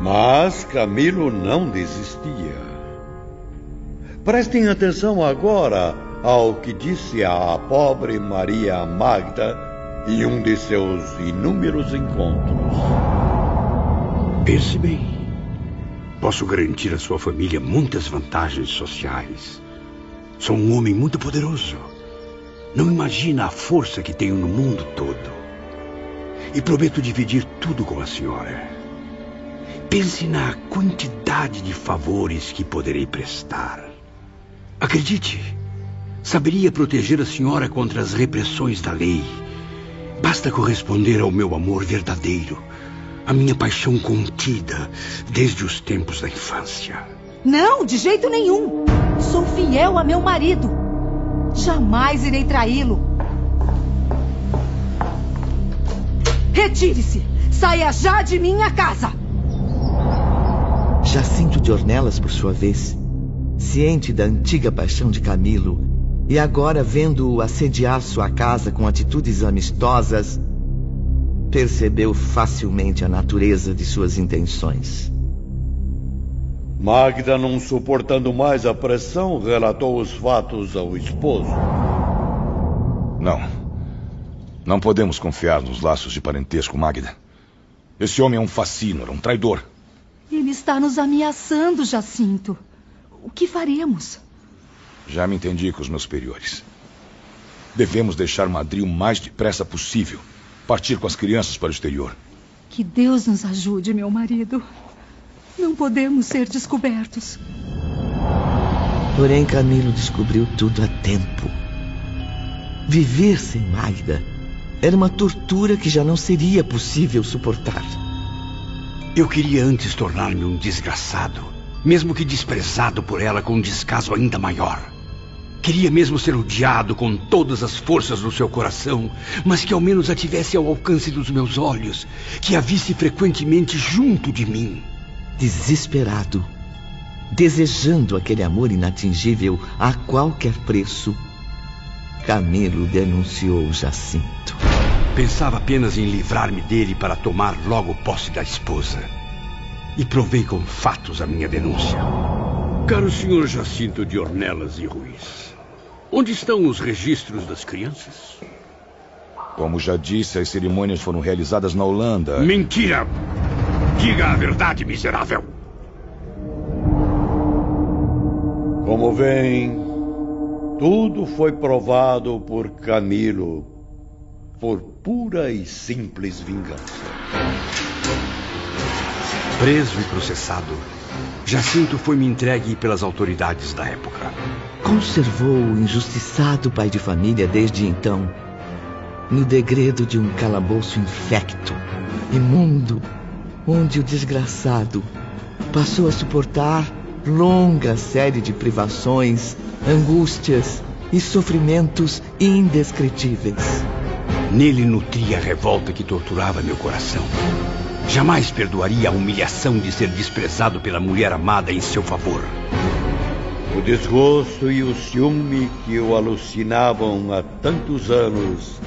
N: Mas Camilo não desistia. Prestem atenção agora ao que disse a pobre Maria Magda em um de seus inúmeros encontros.
A: Pense bem. Posso garantir à sua família muitas vantagens sociais Sou um homem muito poderoso. Não imagina a força que tenho no mundo todo. E prometo dividir tudo com a senhora. Pense na quantidade de favores que poderei prestar. Acredite, saberia proteger a senhora contra as repressões da lei. Basta corresponder ao meu amor verdadeiro, a minha paixão contida desde os tempos da infância.
Q: Não, de jeito nenhum. Sou fiel a meu marido. Jamais irei traí-lo. Retire-se! Saia já de minha casa!
B: Jacinto de Ornelas, por sua vez, ciente da antiga paixão de Camilo e agora vendo-o assediar sua casa com atitudes amistosas, percebeu facilmente a natureza de suas intenções.
N: Magda, não suportando mais a pressão, relatou os fatos ao esposo.
E: Não. Não podemos confiar nos laços de parentesco, Magda. Esse homem é um fascínora, um traidor.
Q: Ele está nos ameaçando, Jacinto. O que faremos?
E: Já me entendi com os meus superiores. Devemos deixar Madrid o mais depressa possível. Partir com as crianças para o exterior.
Q: Que Deus nos ajude, meu marido. Não podemos ser descobertos.
B: Porém, Camilo descobriu tudo a tempo. Viver sem Magda era uma tortura que já não seria possível suportar.
A: Eu queria antes tornar-me um desgraçado, mesmo que desprezado por ela com um descaso ainda maior. Queria mesmo ser odiado com todas as forças do seu coração, mas que ao menos a tivesse ao alcance dos meus olhos, que a visse frequentemente junto de mim
B: desesperado, desejando aquele amor inatingível a qualquer preço, Camilo denunciou Jacinto.
A: Pensava apenas em livrar-me dele para tomar logo posse da esposa. E provei com fatos a minha denúncia. Caro senhor Jacinto de Ornelas e Ruiz, onde estão os registros das crianças?
E: Como já disse, as cerimônias foram realizadas na Holanda.
A: Mentira! Diga a verdade, miserável.
N: Como vem, tudo foi provado por Camilo por pura e simples vingança.
A: Preso e processado, Jacinto foi-me entregue pelas autoridades da época.
B: Conservou o injustiçado pai de família desde então no degredo de um calabouço infecto, imundo onde o desgraçado passou a suportar longa série de privações, angústias e sofrimentos indescritíveis.
A: Nele nutria a revolta que torturava meu coração. Jamais perdoaria a humilhação de ser desprezado pela mulher amada em seu favor.
N: O desgosto e o ciúme que o alucinavam há tantos anos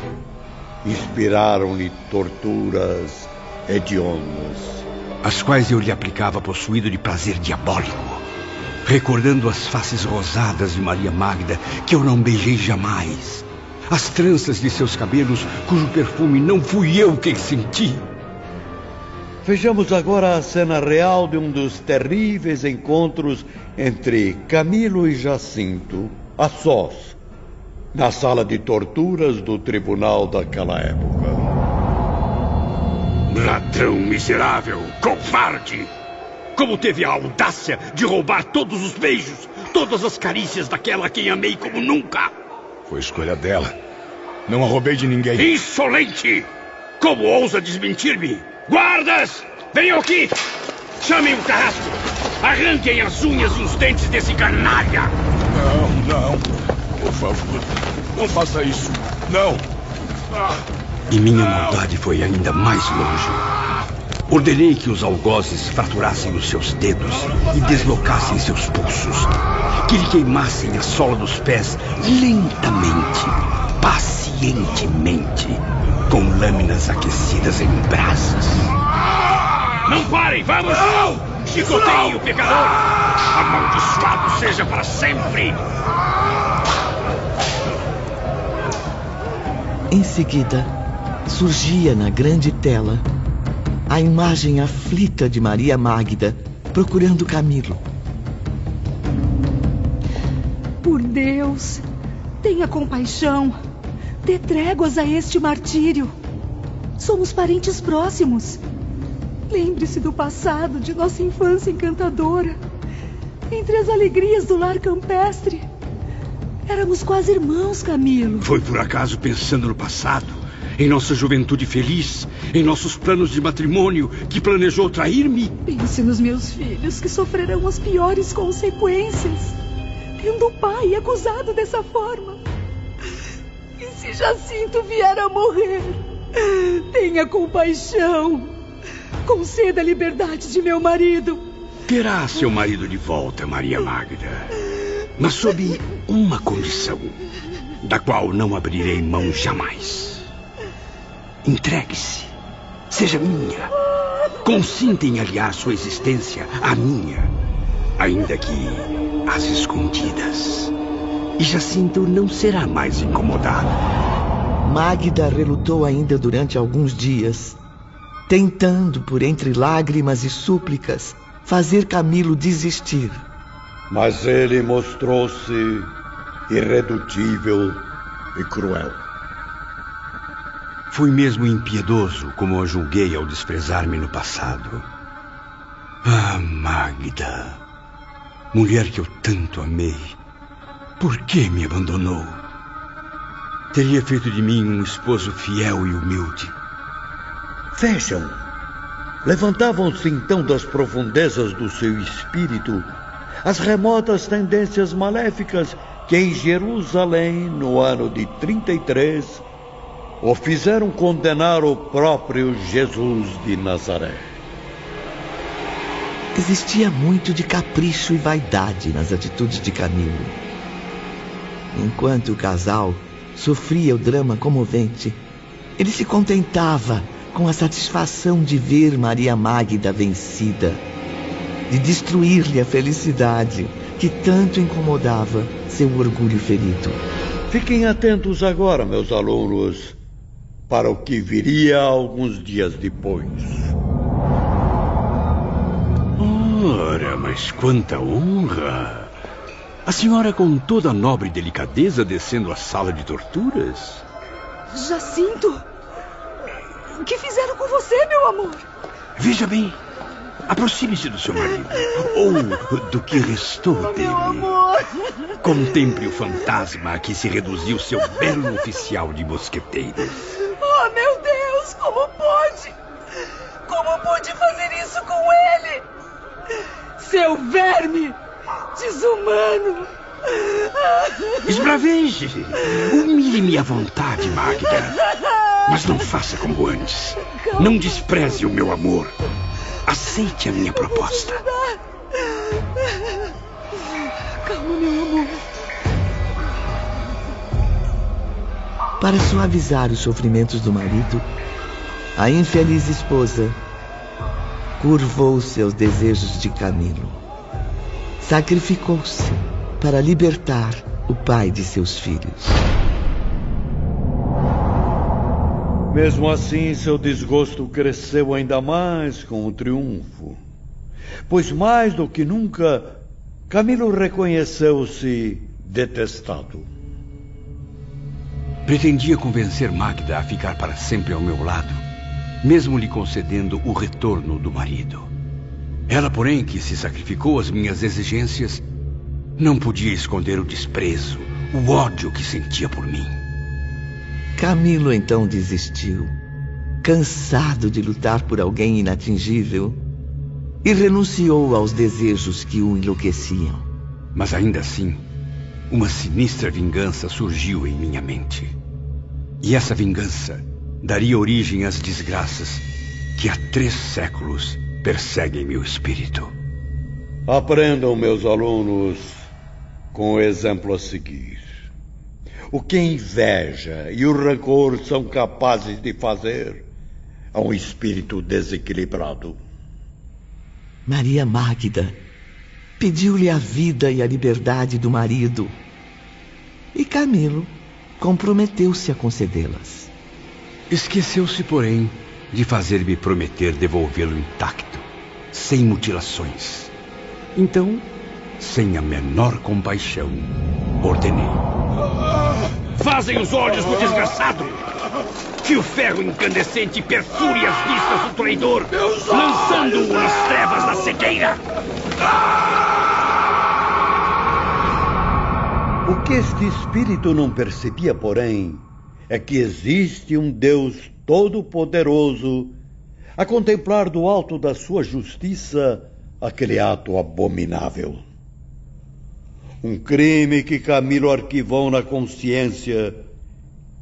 N: inspiraram-lhe torturas hediondas.
A: As quais eu lhe aplicava possuído de prazer diabólico, recordando as faces rosadas de Maria Magda, que eu não beijei jamais, as tranças de seus cabelos, cujo perfume não fui eu quem senti.
N: Vejamos agora a cena real de um dos terríveis encontros entre Camilo e Jacinto, a sós, na sala de torturas do tribunal daquela época.
A: Ladrão miserável, covarde! Como teve a audácia de roubar todos os beijos, todas as carícias daquela a quem amei como nunca.
R: Foi escolha dela. Não a roubei de ninguém.
A: Insolente! Como ousa desmentir-me? Guardas! Venham aqui! Chamem o carrasco! Arranquem as unhas e os dentes desse canalha!
R: Não, não. Por favor, não faça isso. Não.
A: E minha maldade foi ainda mais longe. Ordenei que os algozes fraturassem os seus dedos e deslocassem seus pulsos. Que lhe queimassem a sola dos pés lentamente, pacientemente, com lâminas aquecidas em brasas. Não parem, vamos! Chicoteiem o pecador! Amaldiçoado seja para sempre!
B: Em seguida, surgia na grande tela a imagem aflita de Maria Magda procurando Camilo.
Q: Por Deus, tenha compaixão. Dê tréguas a este martírio. Somos parentes próximos. Lembre-se do passado, de nossa infância encantadora. Entre as alegrias do lar campestre. Éramos quase irmãos, Camilo.
A: Foi por acaso pensando no passado, em nossa juventude feliz, em nossos planos de matrimônio, que planejou trair-me?
Q: Pense nos meus filhos, que sofrerão as piores consequências. Tendo o pai acusado dessa forma. Se Jacinto vier a morrer, tenha compaixão. Conceda a liberdade de meu marido.
A: Terá seu marido de volta, Maria Magda. Mas sob uma condição, da qual não abrirei mão jamais. Entregue-se. Seja minha. Consinta em aliar sua existência à minha, ainda que às escondidas. E Jacinto não será mais incomodado.
B: Magda relutou ainda durante alguns dias, tentando, por entre lágrimas e súplicas, fazer Camilo desistir.
N: Mas ele mostrou-se irredutível e cruel.
A: Fui mesmo impiedoso como a julguei ao desprezar-me no passado. Ah, Magda, mulher que eu tanto amei, por que me abandonou? Teria feito de mim um esposo fiel e humilde.
N: Vejam, levantavam-se então das profundezas do seu espírito as remotas tendências maléficas que em Jerusalém, no ano de 33, o fizeram condenar o próprio Jesus de Nazaré.
B: Existia muito de capricho e vaidade nas atitudes de Camilo. Enquanto o casal sofria o drama comovente, ele se contentava com a satisfação de ver Maria Magda vencida, de destruir-lhe a felicidade que tanto incomodava seu orgulho ferido.
N: Fiquem atentos agora, meus alunos, para o que viria alguns dias depois.
A: Ora, mas quanta honra! A senhora com toda a nobre delicadeza descendo a sala de torturas?
Q: Jacinto! O que fizeram com você, meu amor?
A: Veja bem. Aproxime-se do seu marido. Ou do que restou
Q: oh,
A: dele.
Q: Meu amor!
A: Contemple o fantasma a que se reduziu seu belo oficial de mosqueteiros.
Q: Oh, meu Deus! Como pode? Como pude fazer isso com ele? Seu verme! Desumano!
A: Esbraveje! Humilhe-me à vontade, Magda. Mas não faça como antes. Não despreze o meu amor. Aceite a minha proposta.
Q: Calma, meu amor.
B: Para suavizar os sofrimentos do marido, a infeliz esposa curvou seus desejos de Camilo. Sacrificou-se para libertar o pai de seus filhos.
N: Mesmo assim, seu desgosto cresceu ainda mais com o triunfo. Pois mais do que nunca, Camilo reconheceu-se detestado.
A: Pretendia convencer Magda a ficar para sempre ao meu lado, mesmo lhe concedendo o retorno do marido. Ela, porém, que se sacrificou às minhas exigências, Não podia esconder o desprezo, o ódio que sentia por mim.
B: Camilo então desistiu, cansado de lutar por alguém inatingível, e renunciou aos desejos que o enlouqueciam.
A: Mas ainda assim, uma sinistra vingança surgiu em minha mente. E essa vingança daria origem às desgraças que há três séculos perseguem meu espírito.
N: Aprendam, meus alunos, com o exemplo a seguir. O que a inveja e o rancor são capazes de fazer a um espírito desequilibrado.
B: Maria Magda pediu-lhe a vida e a liberdade do marido. E Camilo comprometeu-se a concedê-las.
A: Esqueceu-se, porém, de fazer-me prometer devolvê-lo intacto, sem mutilações. Então, sem a menor compaixão, ordenei. Fazem os olhos do desgraçado! Que o ferro incandescente perfure as vistas do traidor, lançando-o nas trevas da cegueira!
N: O que este espírito não percebia, porém, é que existe um Deus todo-poderoso a contemplar do alto da sua justiça aquele ato abominável. Um crime que Camilo arquivou na consciência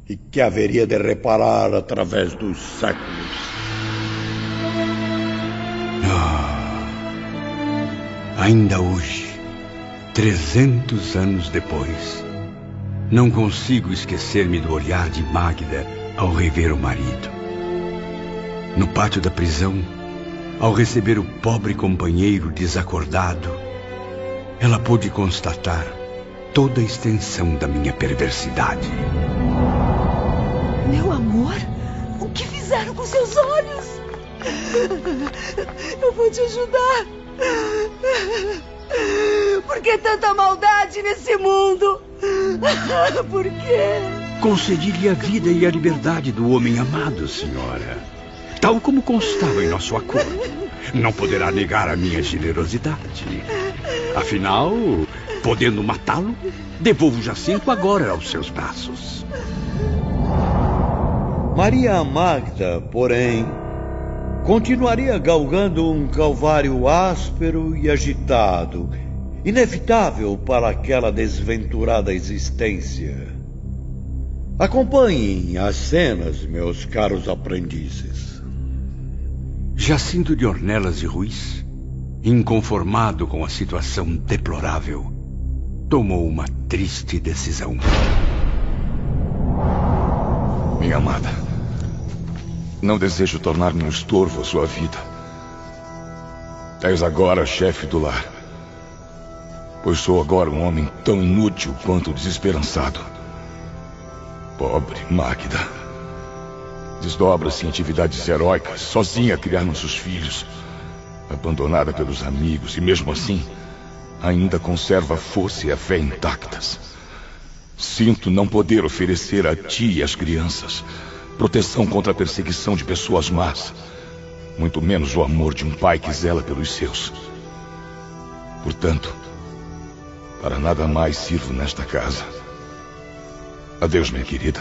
N: e que haveria de reparar através dos séculos.
A: Ah, ainda hoje, trezentos anos depois, não consigo esquecer-me do olhar de Magda ao rever o marido. No pátio da prisão, ao receber o pobre companheiro desacordado, ela pôde constatar toda a extensão da minha perversidade.
Q: Meu amor, o que fizeram com seus olhos? Eu vou te ajudar. Por que tanta maldade nesse mundo? Por quê?
A: Concedi-lhe a vida e a liberdade do homem amado, senhora. Tal como constava em nosso acordo. Não poderá negar a minha generosidade. Afinal, podendo matá-lo, devolvo Jacinto agora aos seus braços.
N: Maria Magda, porém, continuaria galgando um calvário áspero e agitado, inevitável para aquela desventurada existência. Acompanhem as cenas, meus caros aprendizes.
A: Jacinto de Ornelas e Ruiz, inconformado com a situação deplorável, tomou uma triste decisão.
R: Minha amada, não desejo tornar-me um estorvo à sua vida. És agora chefe do lar. Pois sou agora um homem tão inútil quanto desesperançado. Pobre Magda. Desdobra-se em atividades heróicas, sozinha a criar nossos filhos. Abandonada pelos amigos e, mesmo assim, ainda conserva a força e a fé intactas. Sinto não poder oferecer a ti e às crianças proteção contra a perseguição de pessoas más, muito menos o amor de um pai que zela pelos seus. Portanto, para nada mais sirvo nesta casa. Adeus, minha querida.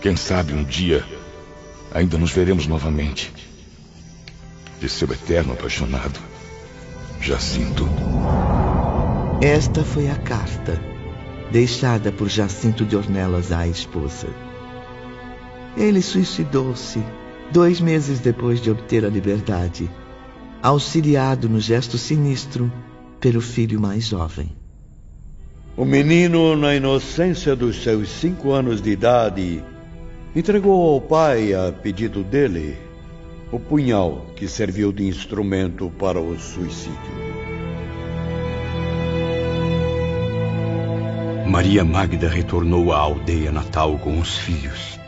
R: Quem sabe um dia ainda nos veremos novamente. De seu eterno apaixonado, Jacinto.
B: Esta foi a carta deixada por Jacinto de Ornelas à esposa. Ele suicidou-se dois meses depois de obter a liberdade, auxiliado no gesto sinistro pelo filho mais jovem.
N: O menino, na inocência dos seus cinco anos de idade, entregou ao pai, a pedido dele, o punhal que serviu de instrumento para o suicídio.
A: Maria Magda retornou à aldeia natal com os filhos,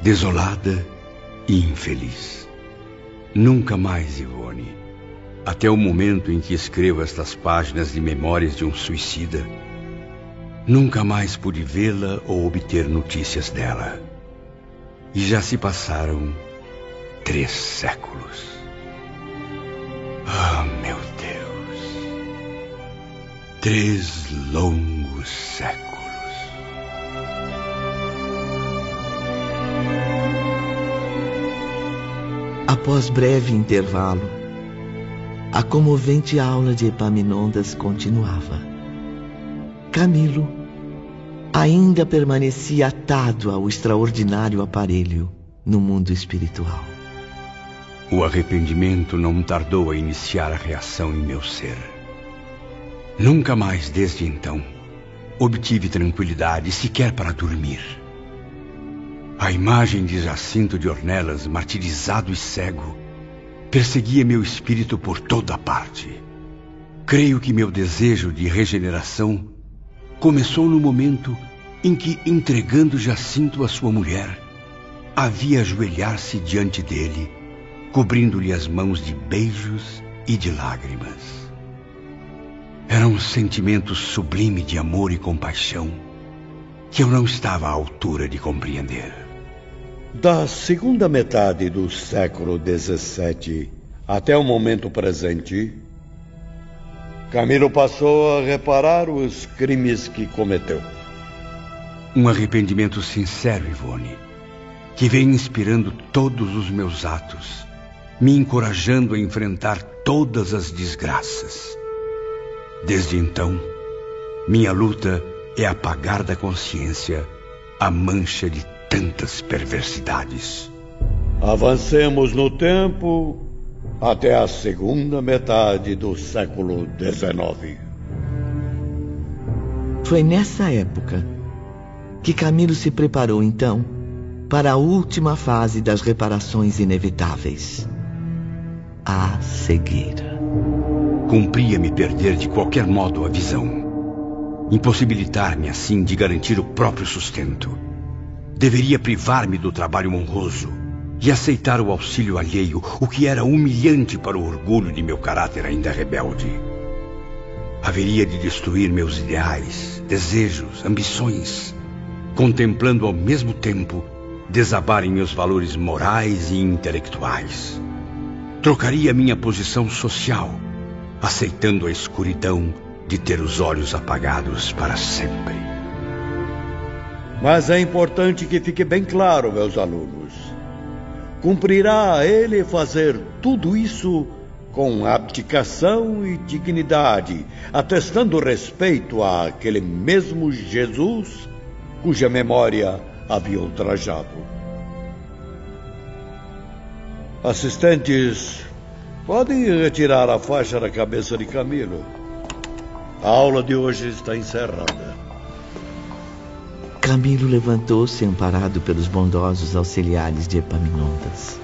A: desolada e infeliz. Nunca mais, Ivone, até o momento em que escrevo estas páginas de memórias de um suicida, nunca mais pude vê-la ou obter notícias dela. E já se passaram três séculos. Ah, meu Deus! Três longos séculos.
B: Após breve intervalo, a comovente aula de Epaminondas continuava. Camilo ainda permanecia atado ao extraordinário aparelho no mundo espiritual.
A: O arrependimento não tardou a iniciar a reação em meu ser. Nunca mais desde então obtive tranquilidade sequer para dormir. A imagem de Jacinto de Ornelas, martirizado e cego, perseguia meu espírito por toda parte. Creio que meu desejo de regeneração começou no momento em que, entregando Jacinto à sua mulher, havia ajoelhar-se diante dele, cobrindo-lhe as mãos de beijos e de lágrimas. Era um sentimento sublime de amor e compaixão que eu não estava à altura de compreender.
N: Da segunda metade do século XVII até o momento presente, Camilo passou a reparar os crimes que cometeu.
A: Um arrependimento sincero, Ivone, que vem inspirando todos os meus atos, me encorajando a enfrentar todas as desgraças. Desde então, minha luta é apagar da consciência a mancha de tantas perversidades.
N: Avancemos no tempo até a segunda metade do século XIX.
B: Foi nessa época que Camilo se preparou então para a última fase das reparações inevitáveis a cegueira.
A: Cumpria-me perder de qualquer modo a visão. Impossibilitar-me assim de garantir o próprio sustento. Deveria privar-me do trabalho honroso e aceitar o auxílio alheio, o que era humilhante para o orgulho de meu caráter ainda rebelde. Haveria de destruir meus ideais, desejos, ambições, contemplando ao mesmo tempo desabarem meus valores morais e intelectuais. Trocaria minha posição social, aceitando a escuridão de ter os olhos apagados para sempre.
N: Mas é importante que fique bem claro, meus alunos. Cumprirá ele fazer tudo isso com abdicação e dignidade, atestando respeito àquele mesmo Jesus cuja memória havia ultrajado. Assistentes, podem retirar a faixa da cabeça de Camilo. A aula de hoje está encerrada.
B: Camilo levantou-se amparado pelos bondosos auxiliares de Epaminondas.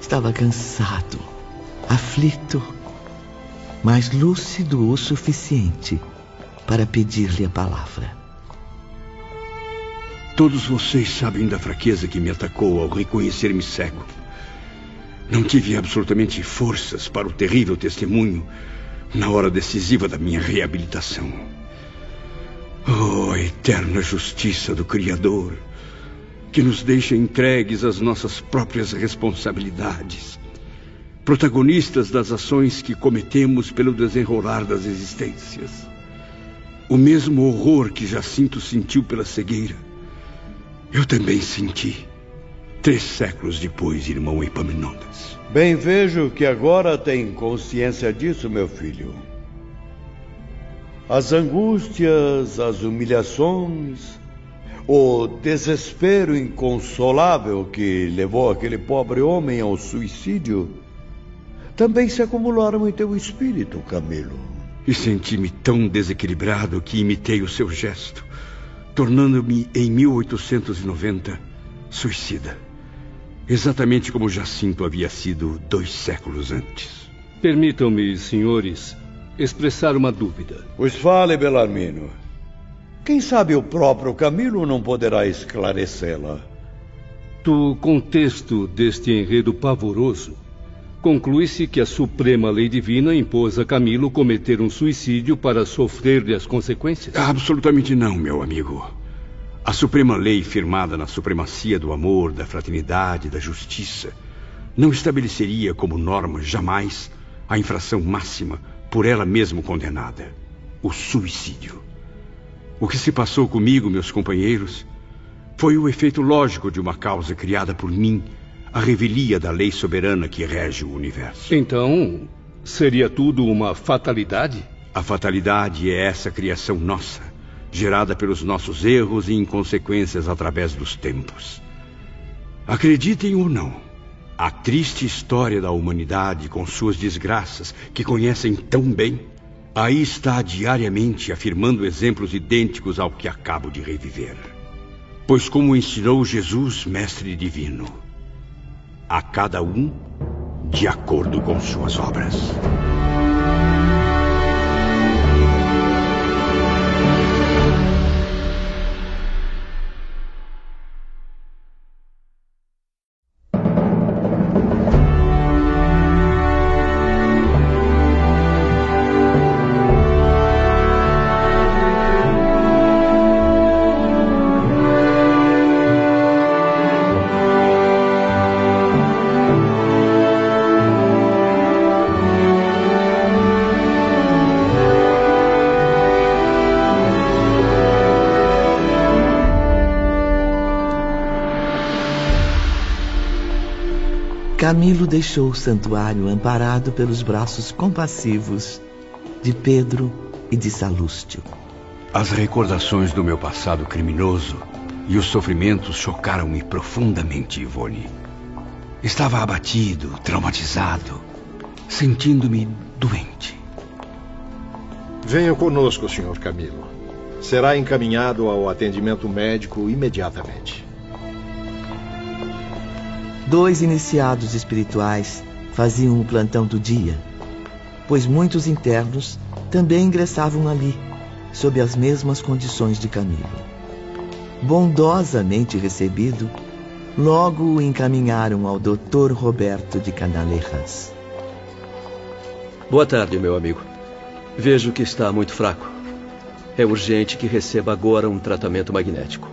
B: Estava cansado, aflito, mas lúcido o suficiente para pedir-lhe a palavra.
A: Todos vocês sabem da fraqueza que me atacou ao reconhecer-me cego. Não tive absolutamente forças para o terrível testemunho na hora decisiva da minha reabilitação. Oh, eterna justiça do Criador, que nos deixa entregues às nossas próprias responsabilidades, protagonistas das ações que cometemos pelo desenrolar das existências. O mesmo horror que Jacinto sentiu pela cegueira, eu também senti. Três séculos depois, irmão Epaminondas.
N: Bem vejo que agora tem consciência disso, meu filho. As angústias, as humilhações, o desespero inconsolável que levou aquele pobre homem ao suicídio também se acumularam em teu espírito, Camilo.
A: E senti-me tão desequilibrado que imitei o seu gesto, tornando-me em 1890 suicida. Exatamente como Jacinto havia sido dois séculos antes.
F: Permitam-me, senhores, expressar uma dúvida.
N: Pois fale, Belarmino. Quem sabe o próprio Camilo não poderá esclarecê-la.
F: Do contexto deste enredo pavoroso, conclui-se que a suprema lei divina impôs a Camilo cometer um suicídio para sofrer-lhe as consequências?
A: Absolutamente não, meu amigo. A suprema lei firmada na supremacia do amor, da fraternidade, da justiça, não estabeleceria como norma jamais a infração máxima por ela mesma condenada. o suicídio. O que se passou comigo, meus companheiros, foi o efeito lógico de uma causa criada por mim, a revelia da lei soberana que rege o universo.
F: Então, seria tudo uma fatalidade?
A: A fatalidade é essa criação nossa, gerada pelos nossos erros e inconsequências através dos tempos. Acreditem ou não, a triste história da humanidade com suas desgraças, que conhecem tão bem, aí está diariamente afirmando exemplos idênticos ao que acabo de reviver. Pois, como ensinou Jesus, Mestre Divino, a cada um de acordo com suas obras.
B: Camilo deixou o santuário amparado pelos braços compassivos de Pedro e de Salústio.
A: As recordações do meu passado criminoso e os sofrimentos chocaram-me profundamente, Ivone. Estava abatido, traumatizado, sentindo-me doente.
S: Venha conosco, Sr. Camilo. Será encaminhado ao atendimento médico imediatamente.
B: Dois iniciados espirituais faziam o plantão do dia, pois muitos internos também ingressavam ali, sob as mesmas condições de Camilo. Bondosamente recebido, logo o encaminharam ao Dr. Roberto de Canalejas.
T: Boa tarde, meu amigo. Vejo que está muito fraco. É urgente que receba agora um tratamento magnético.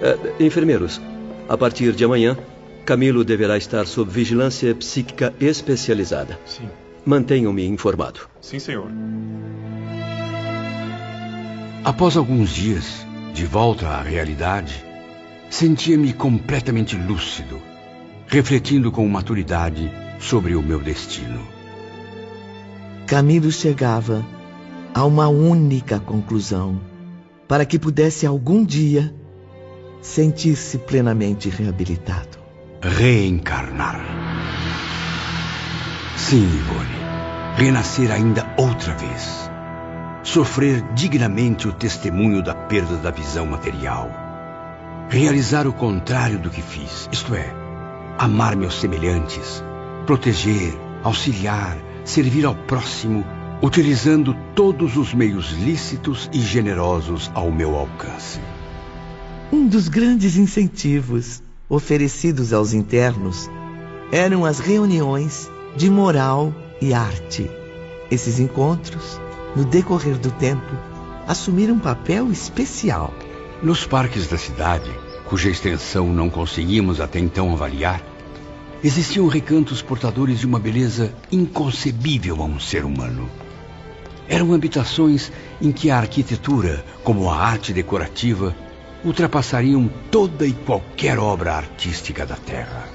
T: É, enfermeiros, a partir de amanhã, Camilo deverá estar sob vigilância psíquica especializada.
U: Sim.
T: Mantenham-me informado.
U: Sim, senhor.
A: Após alguns dias, de volta à realidade, sentia-me completamente lúcido, refletindo com maturidade sobre o meu destino.
B: Camilo chegava a uma única conclusão: para que pudesse algum dia sentir-se plenamente reabilitado
A: reencarnar. Sim, Ivone. Renascer ainda outra vez. Sofrer dignamente o testemunho da perda da visão material. Realizar o contrário do que fiz, isto é, amar meus semelhantes, proteger, auxiliar, servir ao próximo, utilizando todos os meios lícitos e generosos ao meu alcance.
B: Um dos grandes incentivos oferecidos aos internos eram as reuniões de moral e arte. Esses encontros, no decorrer do tempo, assumiram um papel especial.
A: Nos parques da cidade, cuja extensão não conseguimos até então avaliar, existiam recantos portadores de uma beleza inconcebível a um ser humano. Eram habitações em que a arquitetura, como a arte decorativa, ultrapassariam toda e qualquer obra artística da Terra.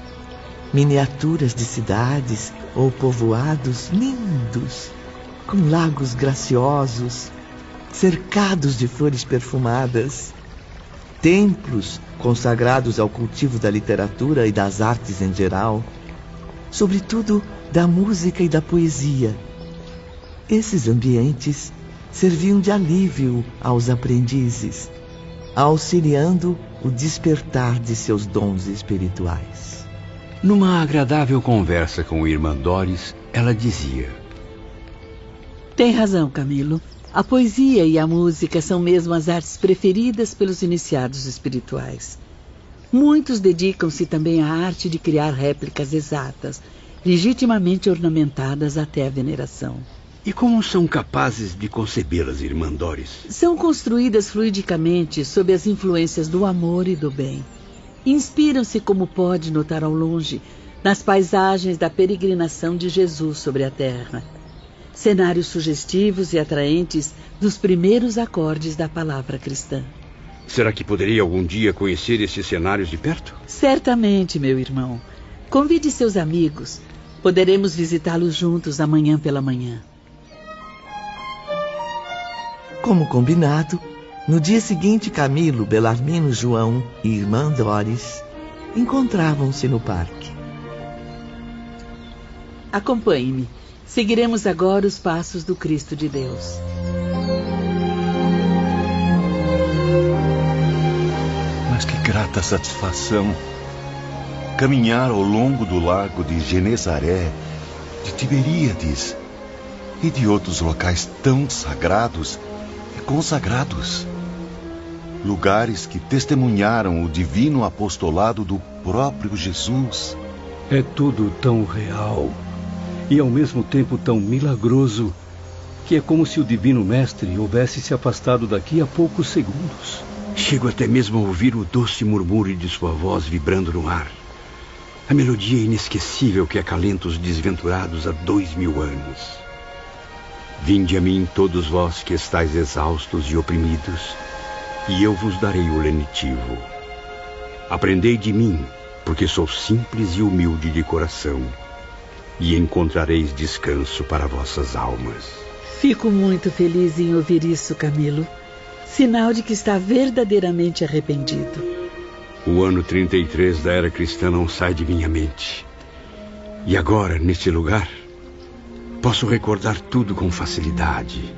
B: Miniaturas de cidades ou povoados lindos, com lagos graciosos, cercados de flores perfumadas, templos consagrados ao cultivo da literatura e das artes em geral, sobretudo da música e da poesia. Esses ambientes serviam de alívio aos aprendizes auxiliando o despertar de seus dons espirituais.
A: Numa agradável conversa com o irmã Doris, ela dizia:
J: Tem razão, Camilo. A poesia e a música são mesmo as artes preferidas pelos iniciados espirituais. Muitos dedicam-se também à arte de criar réplicas exatas, legitimamente ornamentadas até a veneração.
A: E como são capazes de concebê-las, irmã Doris?
J: São construídas fluidicamente sob as influências do amor e do bem. Inspiram-se, como pode notar ao longe, nas paisagens da peregrinação de Jesus sobre a terra. cenários sugestivos e atraentes dos primeiros acordes da palavra cristã.
A: Será que poderia algum dia conhecer esses cenários de perto?
J: Certamente, meu irmão. Convide seus amigos. Poderemos visitá-los juntos amanhã pela manhã.
B: Como combinado, no dia seguinte, Camilo, Belarmino, João e irmã Doris encontravam-se no parque.
J: Acompanhe-me. Seguiremos agora os passos do Cristo de Deus.
E: Mas que grata satisfação caminhar ao longo do lago de Genezaré, de Tiberíades e de outros locais tão sagrados consagrados. Lugares que testemunharam o divino apostolado do próprio Jesus.
F: É tudo tão real e ao mesmo tempo tão milagroso que é como se o Divino Mestre houvesse se afastado daqui a poucos segundos.
A: Chego até mesmo a ouvir o doce murmúrio de sua voz vibrando no ar. A melodia inesquecível que acalenta os desventurados há dois mil anos. Vinde a mim todos vós que estáis exaustos e oprimidos, e eu vos darei o lenitivo. Aprendei de mim, porque sou simples e humilde de coração, e encontrareis descanso para vossas almas.
J: Fico muito feliz em ouvir isso, Camilo. Sinal de que está verdadeiramente arrependido.
A: O ano 33 da era cristã não sai de minha mente. E agora, neste lugar, posso recordar tudo com facilidade.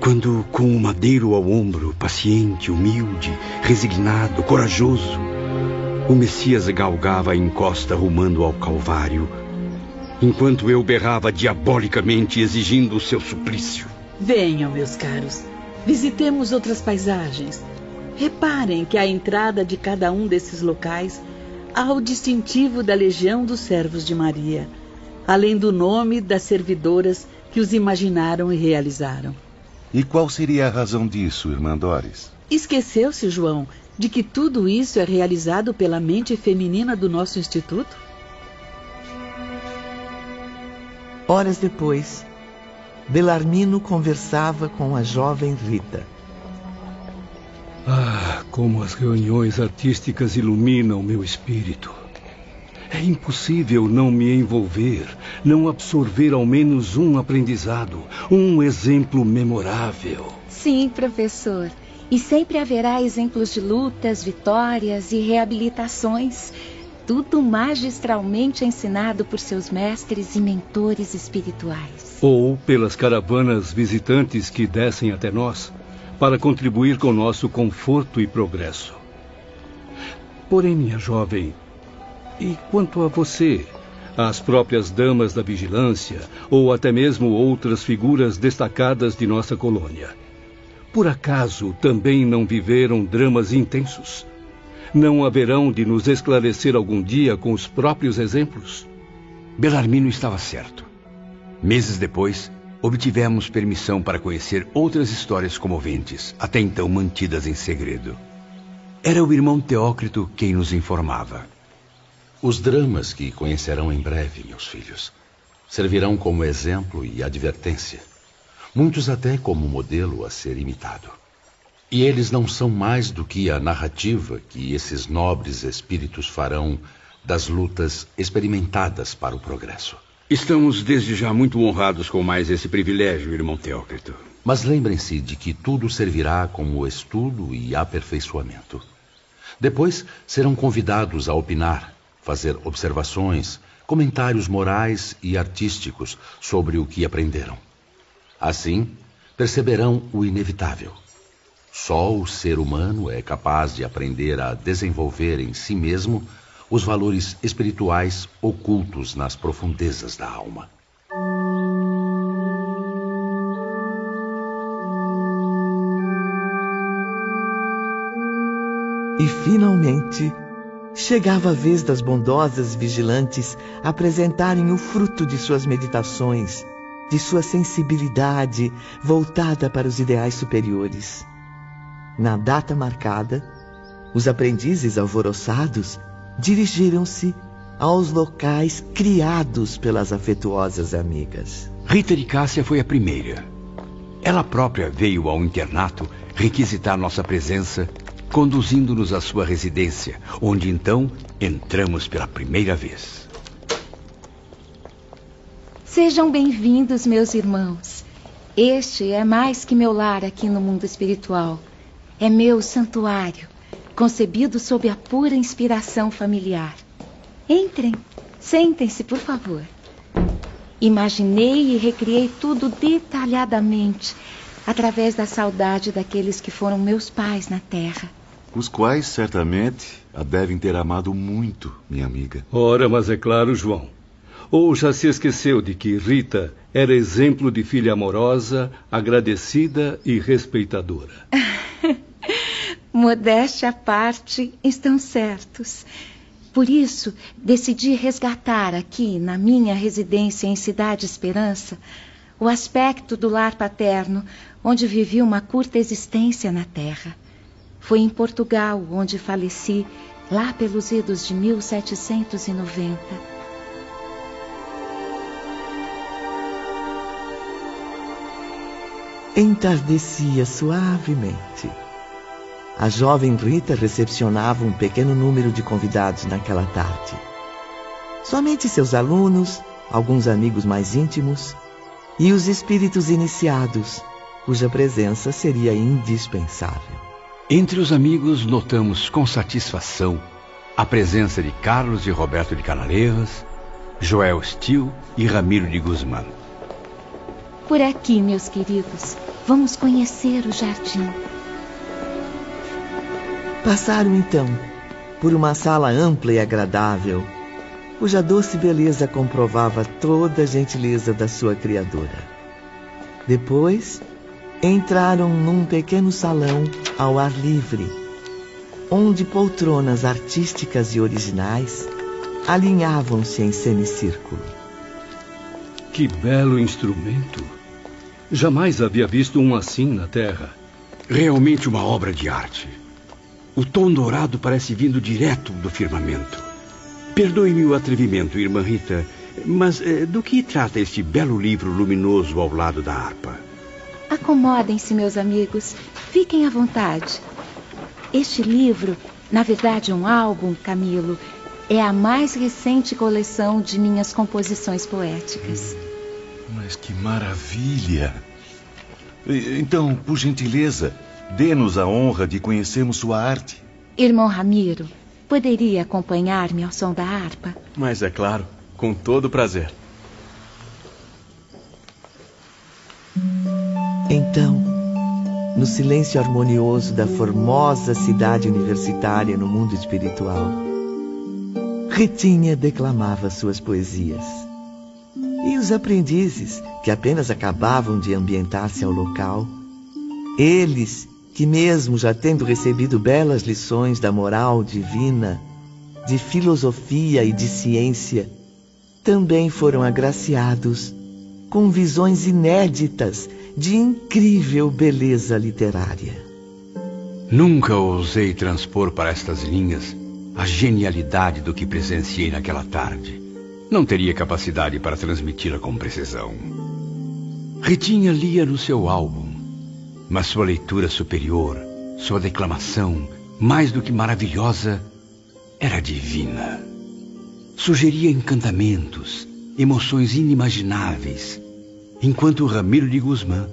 A: Quando, com o madeiro ao ombro, paciente, humilde, resignado, corajoso, o Messias galgava a encosta rumando ao Calvário, enquanto eu berrava diabolicamente exigindo o seu suplício.
J: Venham, meus caros, visitemos outras paisagens Reparem que à entrada de cada um desses locais há o distintivo da Legião dos Servos de Maria, além do nome das servidoras que os imaginaram e realizaram.
E: E qual seria a razão disso, irmã Doris?
J: Esqueceu-se, João, de que tudo isso é realizado pela mente feminina do nosso instituto?
B: Horas depois, Belarmino conversava com a jovem Rita.
F: Ah, como as reuniões artísticas iluminam meu espírito. É impossível não me envolver, não absorver ao menos um aprendizado, um exemplo memorável.
I: Sim, professor. E sempre haverá exemplos de lutas, vitórias e reabilitações. Tudo magistralmente ensinado por seus mestres e mentores espirituais.
F: Ou pelas caravanas visitantes que descem até nós para contribuir com nosso conforto e progresso. Porém, minha jovem, e quanto a você, as próprias damas da vigilância ou até mesmo outras figuras destacadas de nossa colônia? Por acaso também não viveram dramas intensos? Não haverão de nos esclarecer algum dia com os próprios exemplos?
A: Belarmino estava certo. Meses depois, obtivemos permissão para conhecer outras histórias comoventes, até então mantidas em segredo. Era o irmão Teócrito quem nos informava.
C: Os dramas que conhecerão em breve, meus filhos, servirão como exemplo e advertência, muitos até como modelo a ser imitado. E eles não são mais do que a narrativa que esses nobres espíritos farão das lutas experimentadas para o progresso.
A: Estamos desde já muito honrados com mais esse privilégio, irmão Teócrito.
C: Mas lembrem-se de que tudo servirá como estudo e aperfeiçoamento. Depois serão convidados a opinar, fazer observações, comentários morais e artísticos sobre o que aprenderam. Assim, perceberão o inevitável. Só o ser humano é capaz de aprender a desenvolver em si mesmo os valores espirituais ocultos nas profundezas da alma.
B: E finalmente chegava a vez das bondosas vigilantes apresentarem o fruto de suas meditações, de sua sensibilidade voltada para os ideais superiores. Na data marcada, os aprendizes alvoroçados dirigiram-se aos locais criados pelas afetuosas amigas.
A: Rita de Cássia foi a primeira. Ela própria veio ao internato requisitar nossa presença, conduzindo-nos à sua residência, onde então entramos pela primeira vez.
I: Sejam bem-vindos, meus irmãos. Este é mais que meu lar aqui no mundo espiritual. É meu santuário, concebido sob a pura inspiração familiar. Entrem, sentem-se, por favor. Imaginei e recriei tudo detalhadamente, através da saudade daqueles que foram meus pais na terra.
E: Os quais, certamente, a devem ter amado muito, minha amiga.
F: Ora, mas é claro, João. Ou já se esqueceu de que Rita era exemplo de filha amorosa, agradecida e respeitadora?
I: Modéstia à parte, estão certos. Por isso, decidi resgatar aqui, na minha residência em Cidade Esperança, o aspecto do lar paterno, onde vivi uma curta existência na terra. Foi em Portugal onde faleci, lá pelos idos de 1790.
B: Entardecia suavemente. A jovem Rita recepcionava um pequeno número de convidados naquela tarde. Somente seus alunos, alguns amigos mais íntimos e os espíritos iniciados, cuja presença seria indispensável.
A: Entre os amigos, notamos com satisfação a presença de Carlos e Roberto de Canaleiras, Joel Stil e Ramiro de Guzmán.
I: Por aqui, meus queridos, vamos conhecer o jardim.
B: Passaram então por uma sala ampla e agradável, cuja doce beleza comprovava toda a gentileza da sua criadora. Depois, entraram num pequeno salão ao ar livre, onde poltronas artísticas e originais alinhavam-se em semicírculo.
F: Que belo instrumento! Jamais havia visto um assim na Terra.
A: Realmente uma obra de arte. O tom dourado parece vindo direto do firmamento. Perdoe-me o atrevimento, irmã Rita, mas eh, do que trata este belo livro luminoso ao lado da harpa?
I: Acomodem-se, meus amigos. Fiquem à vontade. Este livro, na verdade um álbum, Camilo, é a mais recente coleção de minhas composições poéticas.
E: Mas que maravilha! Então, por gentileza, dê-nos a honra de conhecermos sua arte.
I: Irmão Ramiro, poderia acompanhar-me ao som da harpa?
H: Mas é claro, com todo prazer.
B: Então, no silêncio harmonioso da formosa cidade universitária no mundo espiritual, Ritinha declamava suas poesias. E os aprendizes, que apenas acabavam de ambientar-se ao local, eles que, mesmo já tendo recebido belas lições da moral divina, de filosofia e de ciência, também foram agraciados com visões inéditas de incrível beleza literária.
A: Nunca ousei transpor para estas linhas a genialidade do que presenciei naquela tarde. Não teria capacidade para transmiti-la com precisão. Ritinha lia no seu álbum, mas sua leitura superior, sua declamação, mais do que maravilhosa, era divina. Sugeria encantamentos, emoções inimagináveis, enquanto Ramiro de Guzmán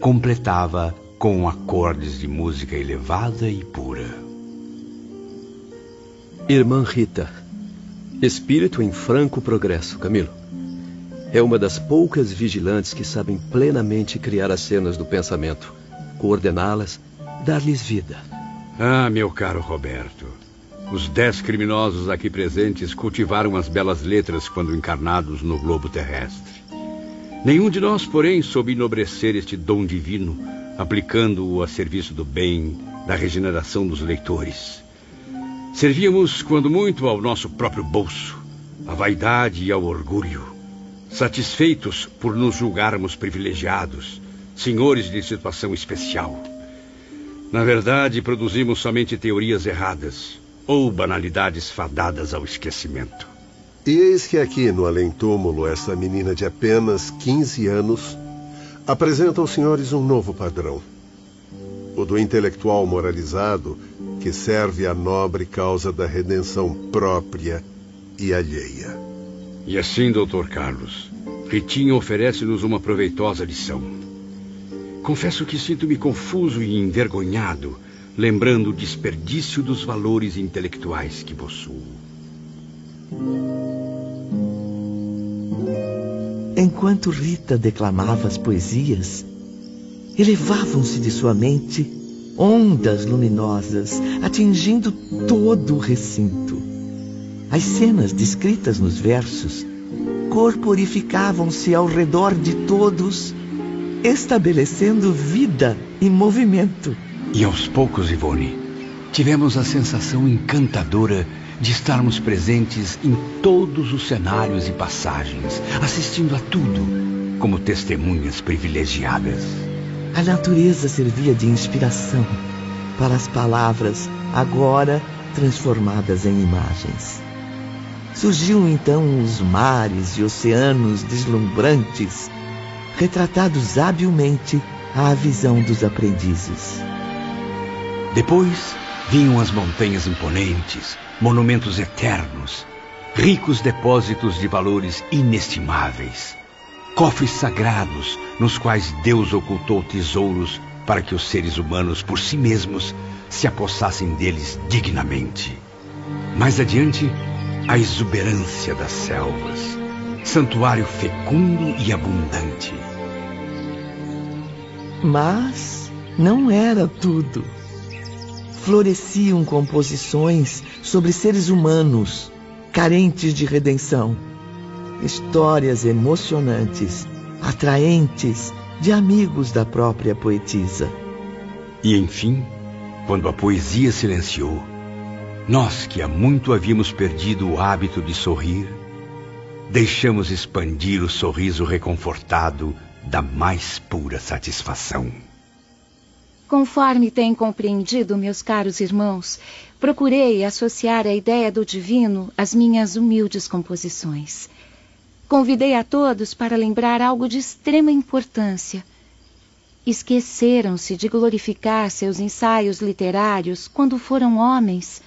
A: completava com acordes de música elevada e pura.
T: Irmã Rita, espírito em franco progresso, Camilo. É uma das poucas vigilantes que sabem plenamente criar as cenas do pensamento, coordená-las, dar-lhes vida.
A: Ah, meu caro Roberto, os dez criminosos aqui presentes cultivaram as belas letras quando encarnados no globo terrestre. Nenhum de nós, porém, soube enobrecer este dom divino, aplicando-o a serviço do bem, da regeneração dos leitores. Servíamos, quando muito, ao nosso próprio bolso, à vaidade e ao orgulho, satisfeitos por nos julgarmos privilegiados, senhores de situação especial. Na verdade, produzimos somente teorias erradas ou banalidades fadadas ao esquecimento.
U: E eis que aqui no além-túmulo, essa menina de apenas 15 anos apresenta aos senhores um novo padrão. O do intelectual moralizado que serve à nobre causa da redenção própria e alheia.
A: E assim, doutor Carlos, Ritinha oferece-nos uma proveitosa lição. Confesso que sinto-me confuso e envergonhado, lembrando o desperdício dos valores intelectuais que possuo.
B: Enquanto Rita declamava as poesias, elevavam-se de sua mente ondas luminosas, atingindo todo o recinto. As cenas descritas nos versos corporificavam-se ao redor de todos, estabelecendo vida e movimento.
A: E aos poucos, Ivone, tivemos a sensação encantadora de estarmos presentes em todos os cenários e passagens, assistindo a tudo como testemunhas privilegiadas.
B: A natureza servia de inspiração para as palavras, agora transformadas em imagens. Surgiam então os mares e oceanos deslumbrantes, retratados habilmente à visão dos aprendizes.
A: Depois vinham as montanhas imponentes, monumentos eternos, ricos depósitos de valores inestimáveis, cofres sagrados nos quais Deus ocultou tesouros para que os seres humanos por si mesmos se apossassem deles dignamente. Mais adiante, a exuberância das selvas, santuário fecundo e abundante.
B: Mas não era tudo. Floresciam composições sobre seres humanos carentes de redenção. Histórias emocionantes, atraentes, de amigos da própria poetisa.
A: E enfim, quando a poesia silenciou, nós que há muito havíamos perdido o hábito de sorrir, deixamos expandir o sorriso reconfortado da mais pura satisfação.
I: Conforme têm compreendido, meus caros irmãos, procurei associar a ideia do divino às minhas humildes composições. Convidei a todos para lembrar algo de extrema importância. Esqueceram-se de glorificar seus ensaios literários quando foram homens,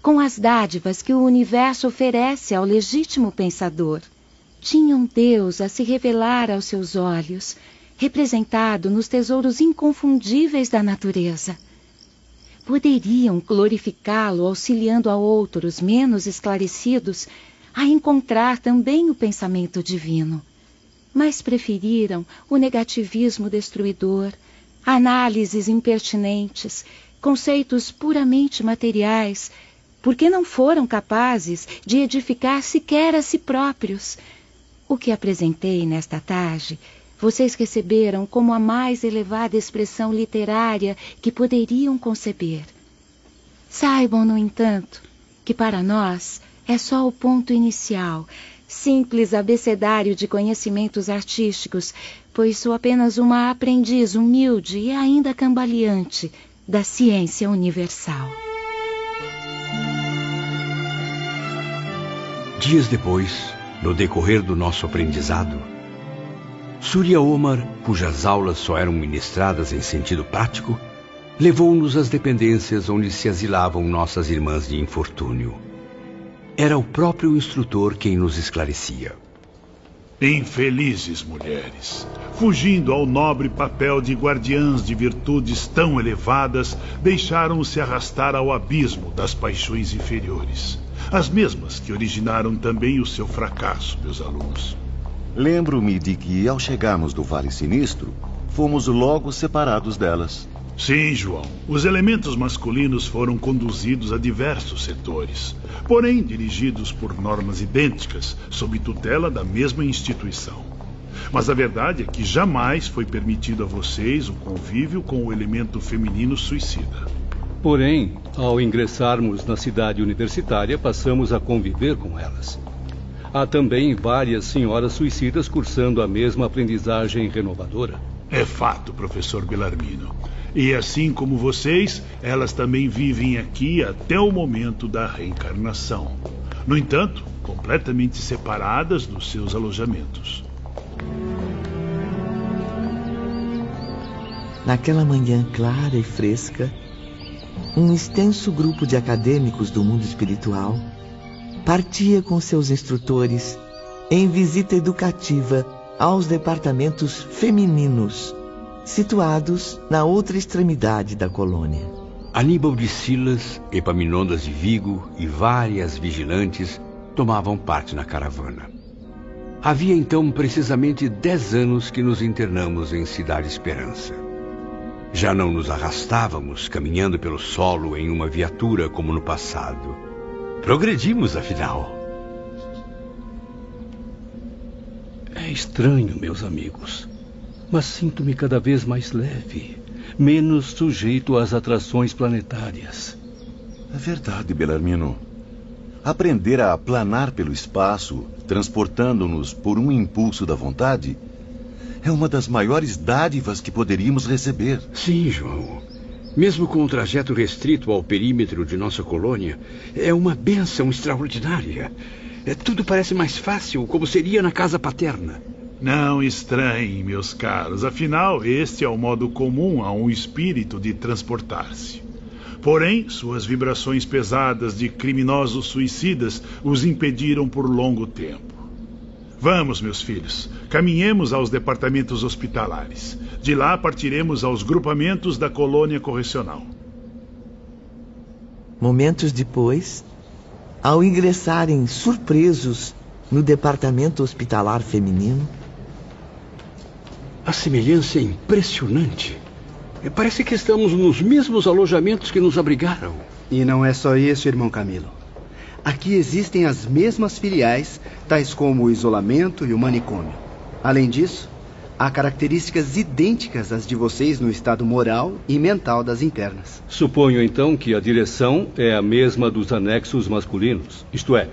I: com as dádivas que o universo oferece ao legítimo pensador. Tinham Deus a se revelar aos seus olhos, representado nos tesouros inconfundíveis da natureza. Poderiam glorificá-lo auxiliando a outros menos esclarecidos a encontrar também o pensamento divino, mas preferiram o negativismo destruidor, análises impertinentes, conceitos puramente materiais, porque não foram capazes de edificar sequer a si próprios. O que apresentei nesta tarde, vocês receberam como a mais elevada expressão literária que poderiam conceber. Saibam, no entanto, que para nós é só o ponto inicial, simples abecedário de conhecimentos artísticos, pois sou apenas uma aprendiz humilde e ainda cambaleante da ciência universal.
A: Dias depois, no decorrer do nosso aprendizado, Surya Omar, cujas aulas só eram ministradas em sentido prático, levou-nos às dependências onde se asilavam nossas irmãs de infortúnio. Era o próprio instrutor quem nos esclarecia.
V: Infelizes mulheres, fugindo ao nobre papel de guardiãs de virtudes tão elevadas, deixaram-se arrastar ao abismo das paixões inferiores. As mesmas que originaram também o seu fracasso, meus alunos.
W: Lembro-me de que, ao chegarmos do Vale Sinistro, fomos logo separados delas.
V: Sim, João. Os elementos masculinos foram conduzidos a diversos setores, porém dirigidos por normas idênticas, sob tutela da mesma instituição. Mas a verdade é que jamais foi permitido a vocês o convívio com o elemento feminino suicida.
F: Porém, ao ingressarmos na cidade universitária, passamos a conviver com elas. Há também várias senhoras suicidas cursando a mesma aprendizagem renovadora.
V: É fato, professor Belarmino. E assim como vocês, elas também vivem aqui até o momento da reencarnação. No entanto, completamente separadas dos seus alojamentos.
B: Naquela manhã clara e fresca, um extenso grupo de acadêmicos do mundo espiritual partia com seus instrutores em visita educativa aos departamentos femininos, situados na outra extremidade da colônia.
A: Aníbal de Silas, Epaminondas de Vigo e várias vigilantes tomavam parte na caravana. Havia então precisamente dez anos que nos internamos em Cidade Esperança. Já não nos arrastávamos caminhando pelo solo em uma viatura como no passado. Progredimos, afinal.
F: É estranho, meus amigos, mas sinto-me cada vez mais leve, menos sujeito às atrações planetárias.
E: É verdade, Belarmino. Aprender a planar pelo espaço, transportando-nos por um impulso da vontade, é uma das maiores dádivas que poderíamos receber.
A: Sim, João. Mesmo com o trajeto restrito ao perímetro de nossa colônia, é uma benção extraordinária. É, tudo parece mais fácil, como seria na casa paterna.
V: Não estranhem, meus caros. Afinal, este é o modo comum a um espírito de transportar-se. Porém, suas vibrações pesadas de criminosos suicidas os impediram por longo tempo. Vamos, meus filhos, caminhemos aos departamentos hospitalares. De lá partiremos aos grupamentos da colônia correcional.
B: Momentos depois, ao ingressarem surpresos no departamento hospitalar feminino,
A: a semelhança é impressionante. Parece que estamos nos mesmos alojamentos que nos abrigaram.
D: E não é só isso, irmão Camilo. Aqui existem as mesmas filiais, tais como o isolamento e o manicômio. Além disso, há características idênticas às de vocês no estado moral e mental das internas.
F: Suponho então que a direção é a mesma dos anexos masculinos, isto é,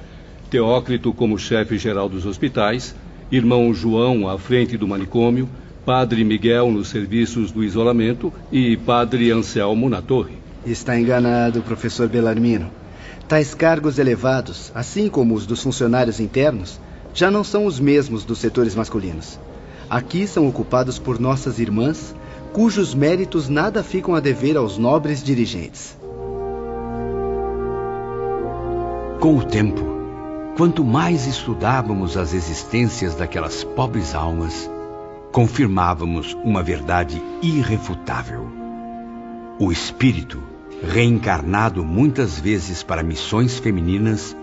F: Teócrito como chefe geral dos hospitais, irmão João à frente do manicômio, Padre Miguel nos serviços do isolamento e Padre Anselmo na torre.
D: Está enganado, professor Belarmino. Tais cargos elevados, assim como os dos funcionários internos, já não são os mesmos dos setores masculinos. Aqui são ocupados por nossas irmãs, cujos méritos nada ficam a dever aos nobres dirigentes.
A: Com o tempo, quanto mais estudávamos as existências daquelas pobres almas, confirmávamos uma verdade irrefutável. O espírito, reencarnado muitas vezes para missões femininas,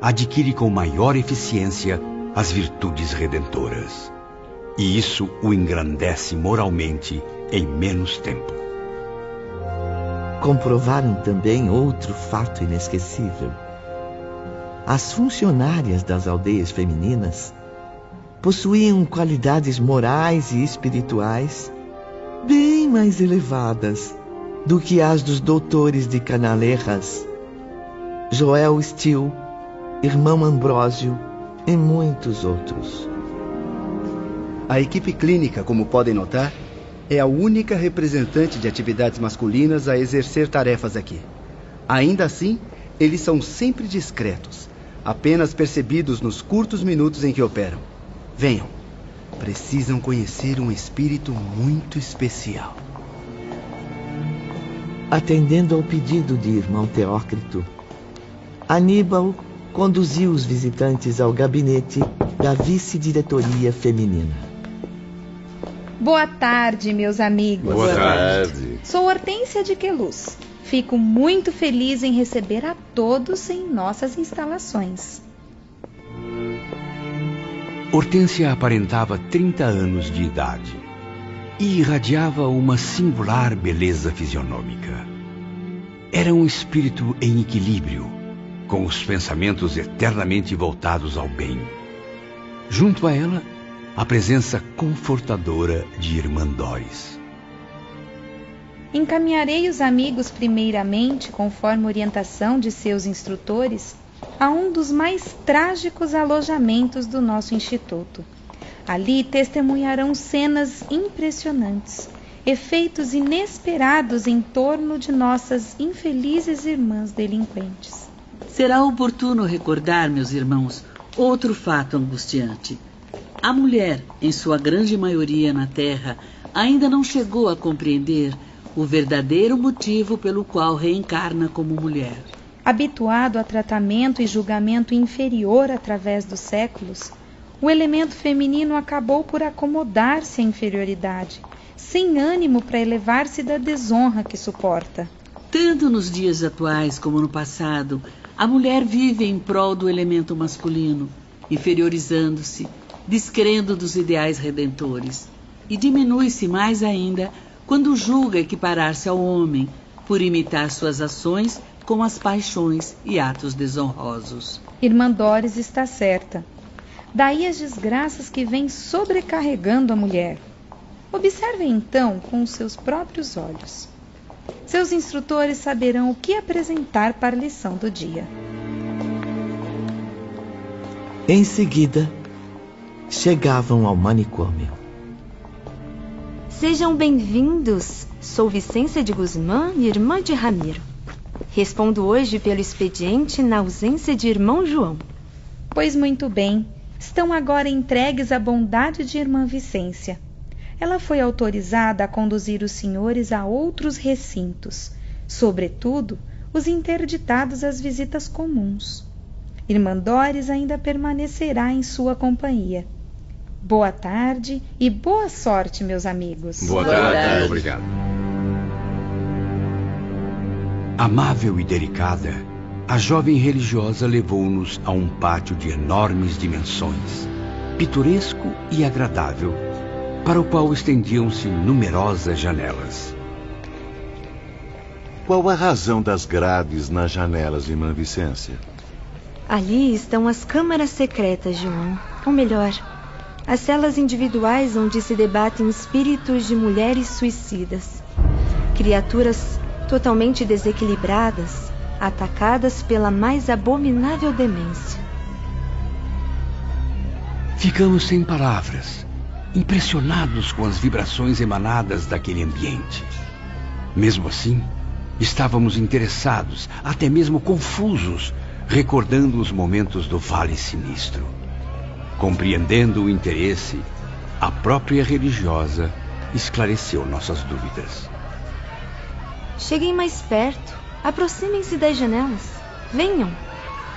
A: adquire com maior eficiência as virtudes redentoras. E isso o engrandece moralmente em menos tempo.
B: Comprovaram também outro fato inesquecível. As funcionárias das aldeias femininas possuíam qualidades morais e espirituais bem mais elevadas do que as dos doutores de Canalerras, Joel Steele, irmão Ambrósio e muitos outros.
D: A equipe clínica, como podem notar, é a única representante de atividades masculinas a exercer tarefas aqui. Ainda assim, eles são sempre discretos, apenas percebidos nos curtos minutos em que operam. Venham. Precisam conhecer um espírito muito especial.
B: Atendendo ao pedido de irmão Teócrito, Aníbal conduziu os visitantes ao gabinete da vice-diretoria feminina.
X: Boa tarde, meus amigos.
E: Boa tarde.
X: Sou Hortência de Queluz. Fico muito feliz em receber a todos em nossas instalações.
A: Hortência aparentava 30 anos de idade e irradiava uma singular beleza fisionômica. Era um espírito em equilíbrio, com os pensamentos eternamente voltados ao bem. Junto a ela, a presença confortadora de Irmã Doris.
X: Encaminharei os amigos primeiramente, conforme orientação de seus instrutores, a um dos mais trágicos alojamentos do nosso instituto. Ali testemunharão cenas impressionantes, efeitos inesperados em torno de nossas infelizes irmãs delinquentes.
J: Será oportuno recordar, meus irmãos, outro fato angustiante. A mulher, em sua grande maioria na Terra, ainda não chegou a compreender o verdadeiro motivo pelo qual reencarna como mulher.
X: Habituado a tratamento e julgamento inferior através dos séculos, o elemento feminino acabou por acomodar-se à inferioridade, sem ânimo para elevar-se da desonra que suporta.
J: Tanto nos dias atuais como no passado, a mulher vive em prol do elemento masculino, inferiorizando-se, descrendo dos ideais redentores, e diminui-se mais ainda quando julga equiparar-se ao homem, por imitar suas ações com as paixões e atos desonrosos.
X: Irmã Doris está certa. Daí as desgraças que vêm sobrecarregando a mulher. Observem então com os seus próprios olhos. Seus instrutores saberão o que apresentar para a lição do dia.
B: Em seguida, chegavam ao manicômio.
Y: Sejam bem-vindos. Sou Vicência de Guzmán, irmã de Ramiro. Respondo hoje pelo expediente na ausência de irmão João.
X: Pois muito bem, estão agora entregues à bondade de irmã Vicência. Ela foi autorizada a conduzir os senhores a outros recintos, sobretudo os interditados às visitas comuns. Irmã Dores ainda permanecerá em sua companhia. Boa tarde e boa sorte, meus amigos.
A: Boa, boa tarde. tarde. Obrigado. Amável e delicada, a jovem religiosa levou-nos a um pátio de enormes dimensões, pitoresco e agradável, para o qual estendiam-se numerosas janelas.
E: Qual a razão das grades nas janelas, irmã Vicência?
Y: Ali estão as câmaras secretas, João. Ou melhor, as celas individuais onde se debatem espíritos de mulheres suicidas. Criaturas totalmente desequilibradas, atacadas pela mais abominável demência.
A: Ficamos sem palavras, impressionados com as vibrações emanadas daquele ambiente. Mesmo assim, estávamos interessados, até mesmo confusos, recordando os momentos do Vale Sinistro. Compreendendo o interesse, a própria religiosa esclareceu nossas dúvidas.
Y: Cheguem mais perto. Aproximem-se das janelas. Venham.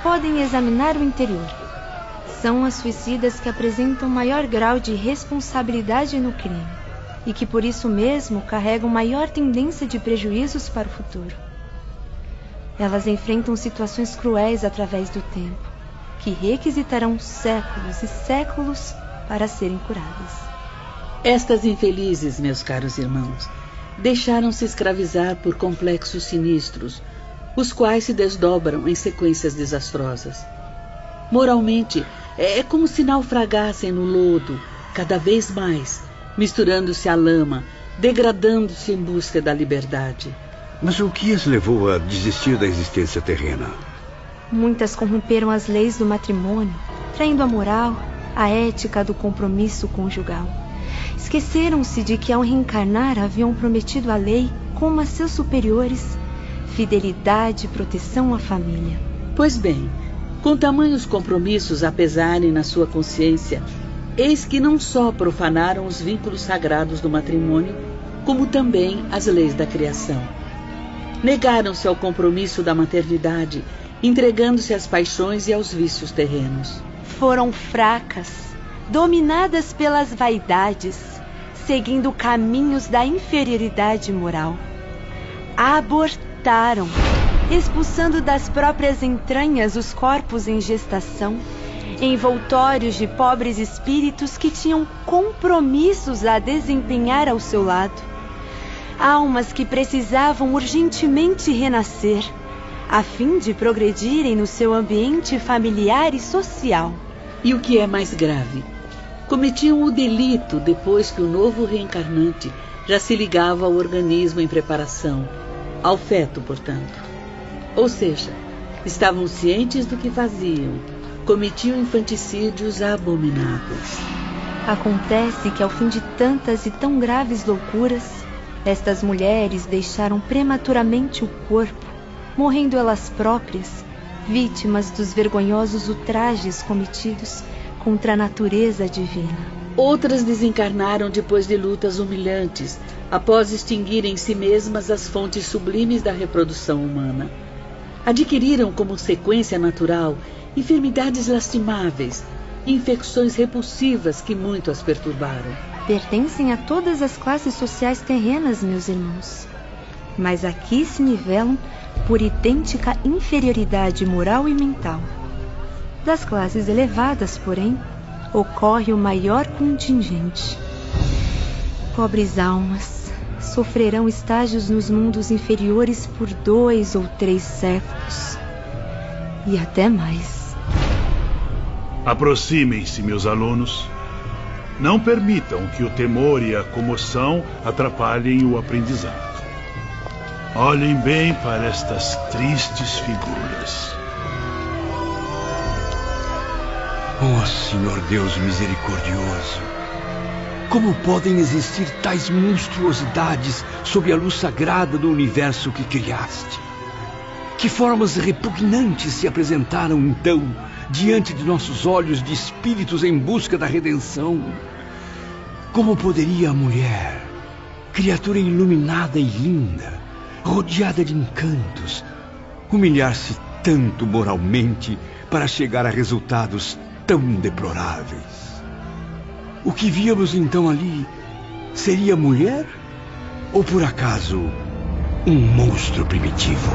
Y: Podem examinar o interior. São as suicidas que apresentam maior grau de responsabilidade no crime e que por isso mesmo carregam maior tendência de prejuízos para o futuro. Elas enfrentam situações cruéis através do tempo, que requisitarão séculos e séculos para serem curadas.
J: Estas infelizes, meus caros irmãos, deixaram-se escravizar por complexos sinistros, os quais se desdobram em sequências desastrosas. Moralmente, é como se naufragassem no lodo, cada vez mais, misturando-se à lama, degradando-se em busca da liberdade.
A: Mas o que as levou a desistir da existência terrena?
Y: Muitas corromperam as leis do matrimônio, traindo a moral, a ética do compromisso conjugal. Esqueceram-se de que ao reencarnar haviam prometido a lei, como a seus superiores, fidelidade e proteção à família.
J: Pois bem, com tamanhos compromissos a pesarem na sua consciência, eis que não só profanaram os vínculos sagrados do matrimônio, como também as leis da criação. Negaram-se ao compromisso da maternidade, entregando-se às paixões e aos vícios terrenos.
Y: Foram fracas, dominadas pelas vaidades, seguindo caminhos da inferioridade moral. Abortaram, expulsando das próprias entranhas os corpos em gestação, envoltórios de pobres espíritos que tinham compromissos a desempenhar ao seu lado. Almas que precisavam urgentemente renascer, a fim de progredirem no seu ambiente familiar e social.
J: E o que é mais grave? Cometiam o delito depois que o novo reencarnante já se ligava ao organismo em preparação, ao feto, portanto. Ou seja, estavam cientes do que faziam, cometiam infanticídios abomináveis.
Y: Acontece que ao fim de tantas e tão graves loucuras, estas mulheres deixaram prematuramente o corpo, morrendo elas próprias, vítimas dos vergonhosos ultrajes cometidos contra a natureza divina.
J: Outras desencarnaram depois de lutas humilhantes, após extinguirem em si mesmas as fontes sublimes da reprodução humana. Adquiriram como sequência natural enfermidades lastimáveis, infecções repulsivas que muito as perturbaram.
Y: Pertencem a todas as classes sociais terrenas, meus irmãos. Mas aqui se nivelam por idêntica inferioridade moral e mental. Das classes elevadas, porém, ocorre o maior contingente. Pobres almas sofrerão estágios nos mundos inferiores por dois ou três séculos. E até mais.
V: Aproximem-se, meus alunos. Não permitam que o temor e a comoção atrapalhem o aprendizado. Olhem bem para estas tristes figuras.
A: Oh, Senhor Deus misericordioso, como podem existir tais monstruosidades sob a luz sagrada do universo que criaste? Que formas repugnantes se apresentaram então diante de nossos olhos de espíritos em busca da redenção? Como poderia a mulher, criatura iluminada e linda, rodeada de encantos, humilhar-se tanto moralmente para chegar a resultados tão deploráveis. O que víamos então ali seria mulher ou por acaso um monstro primitivo?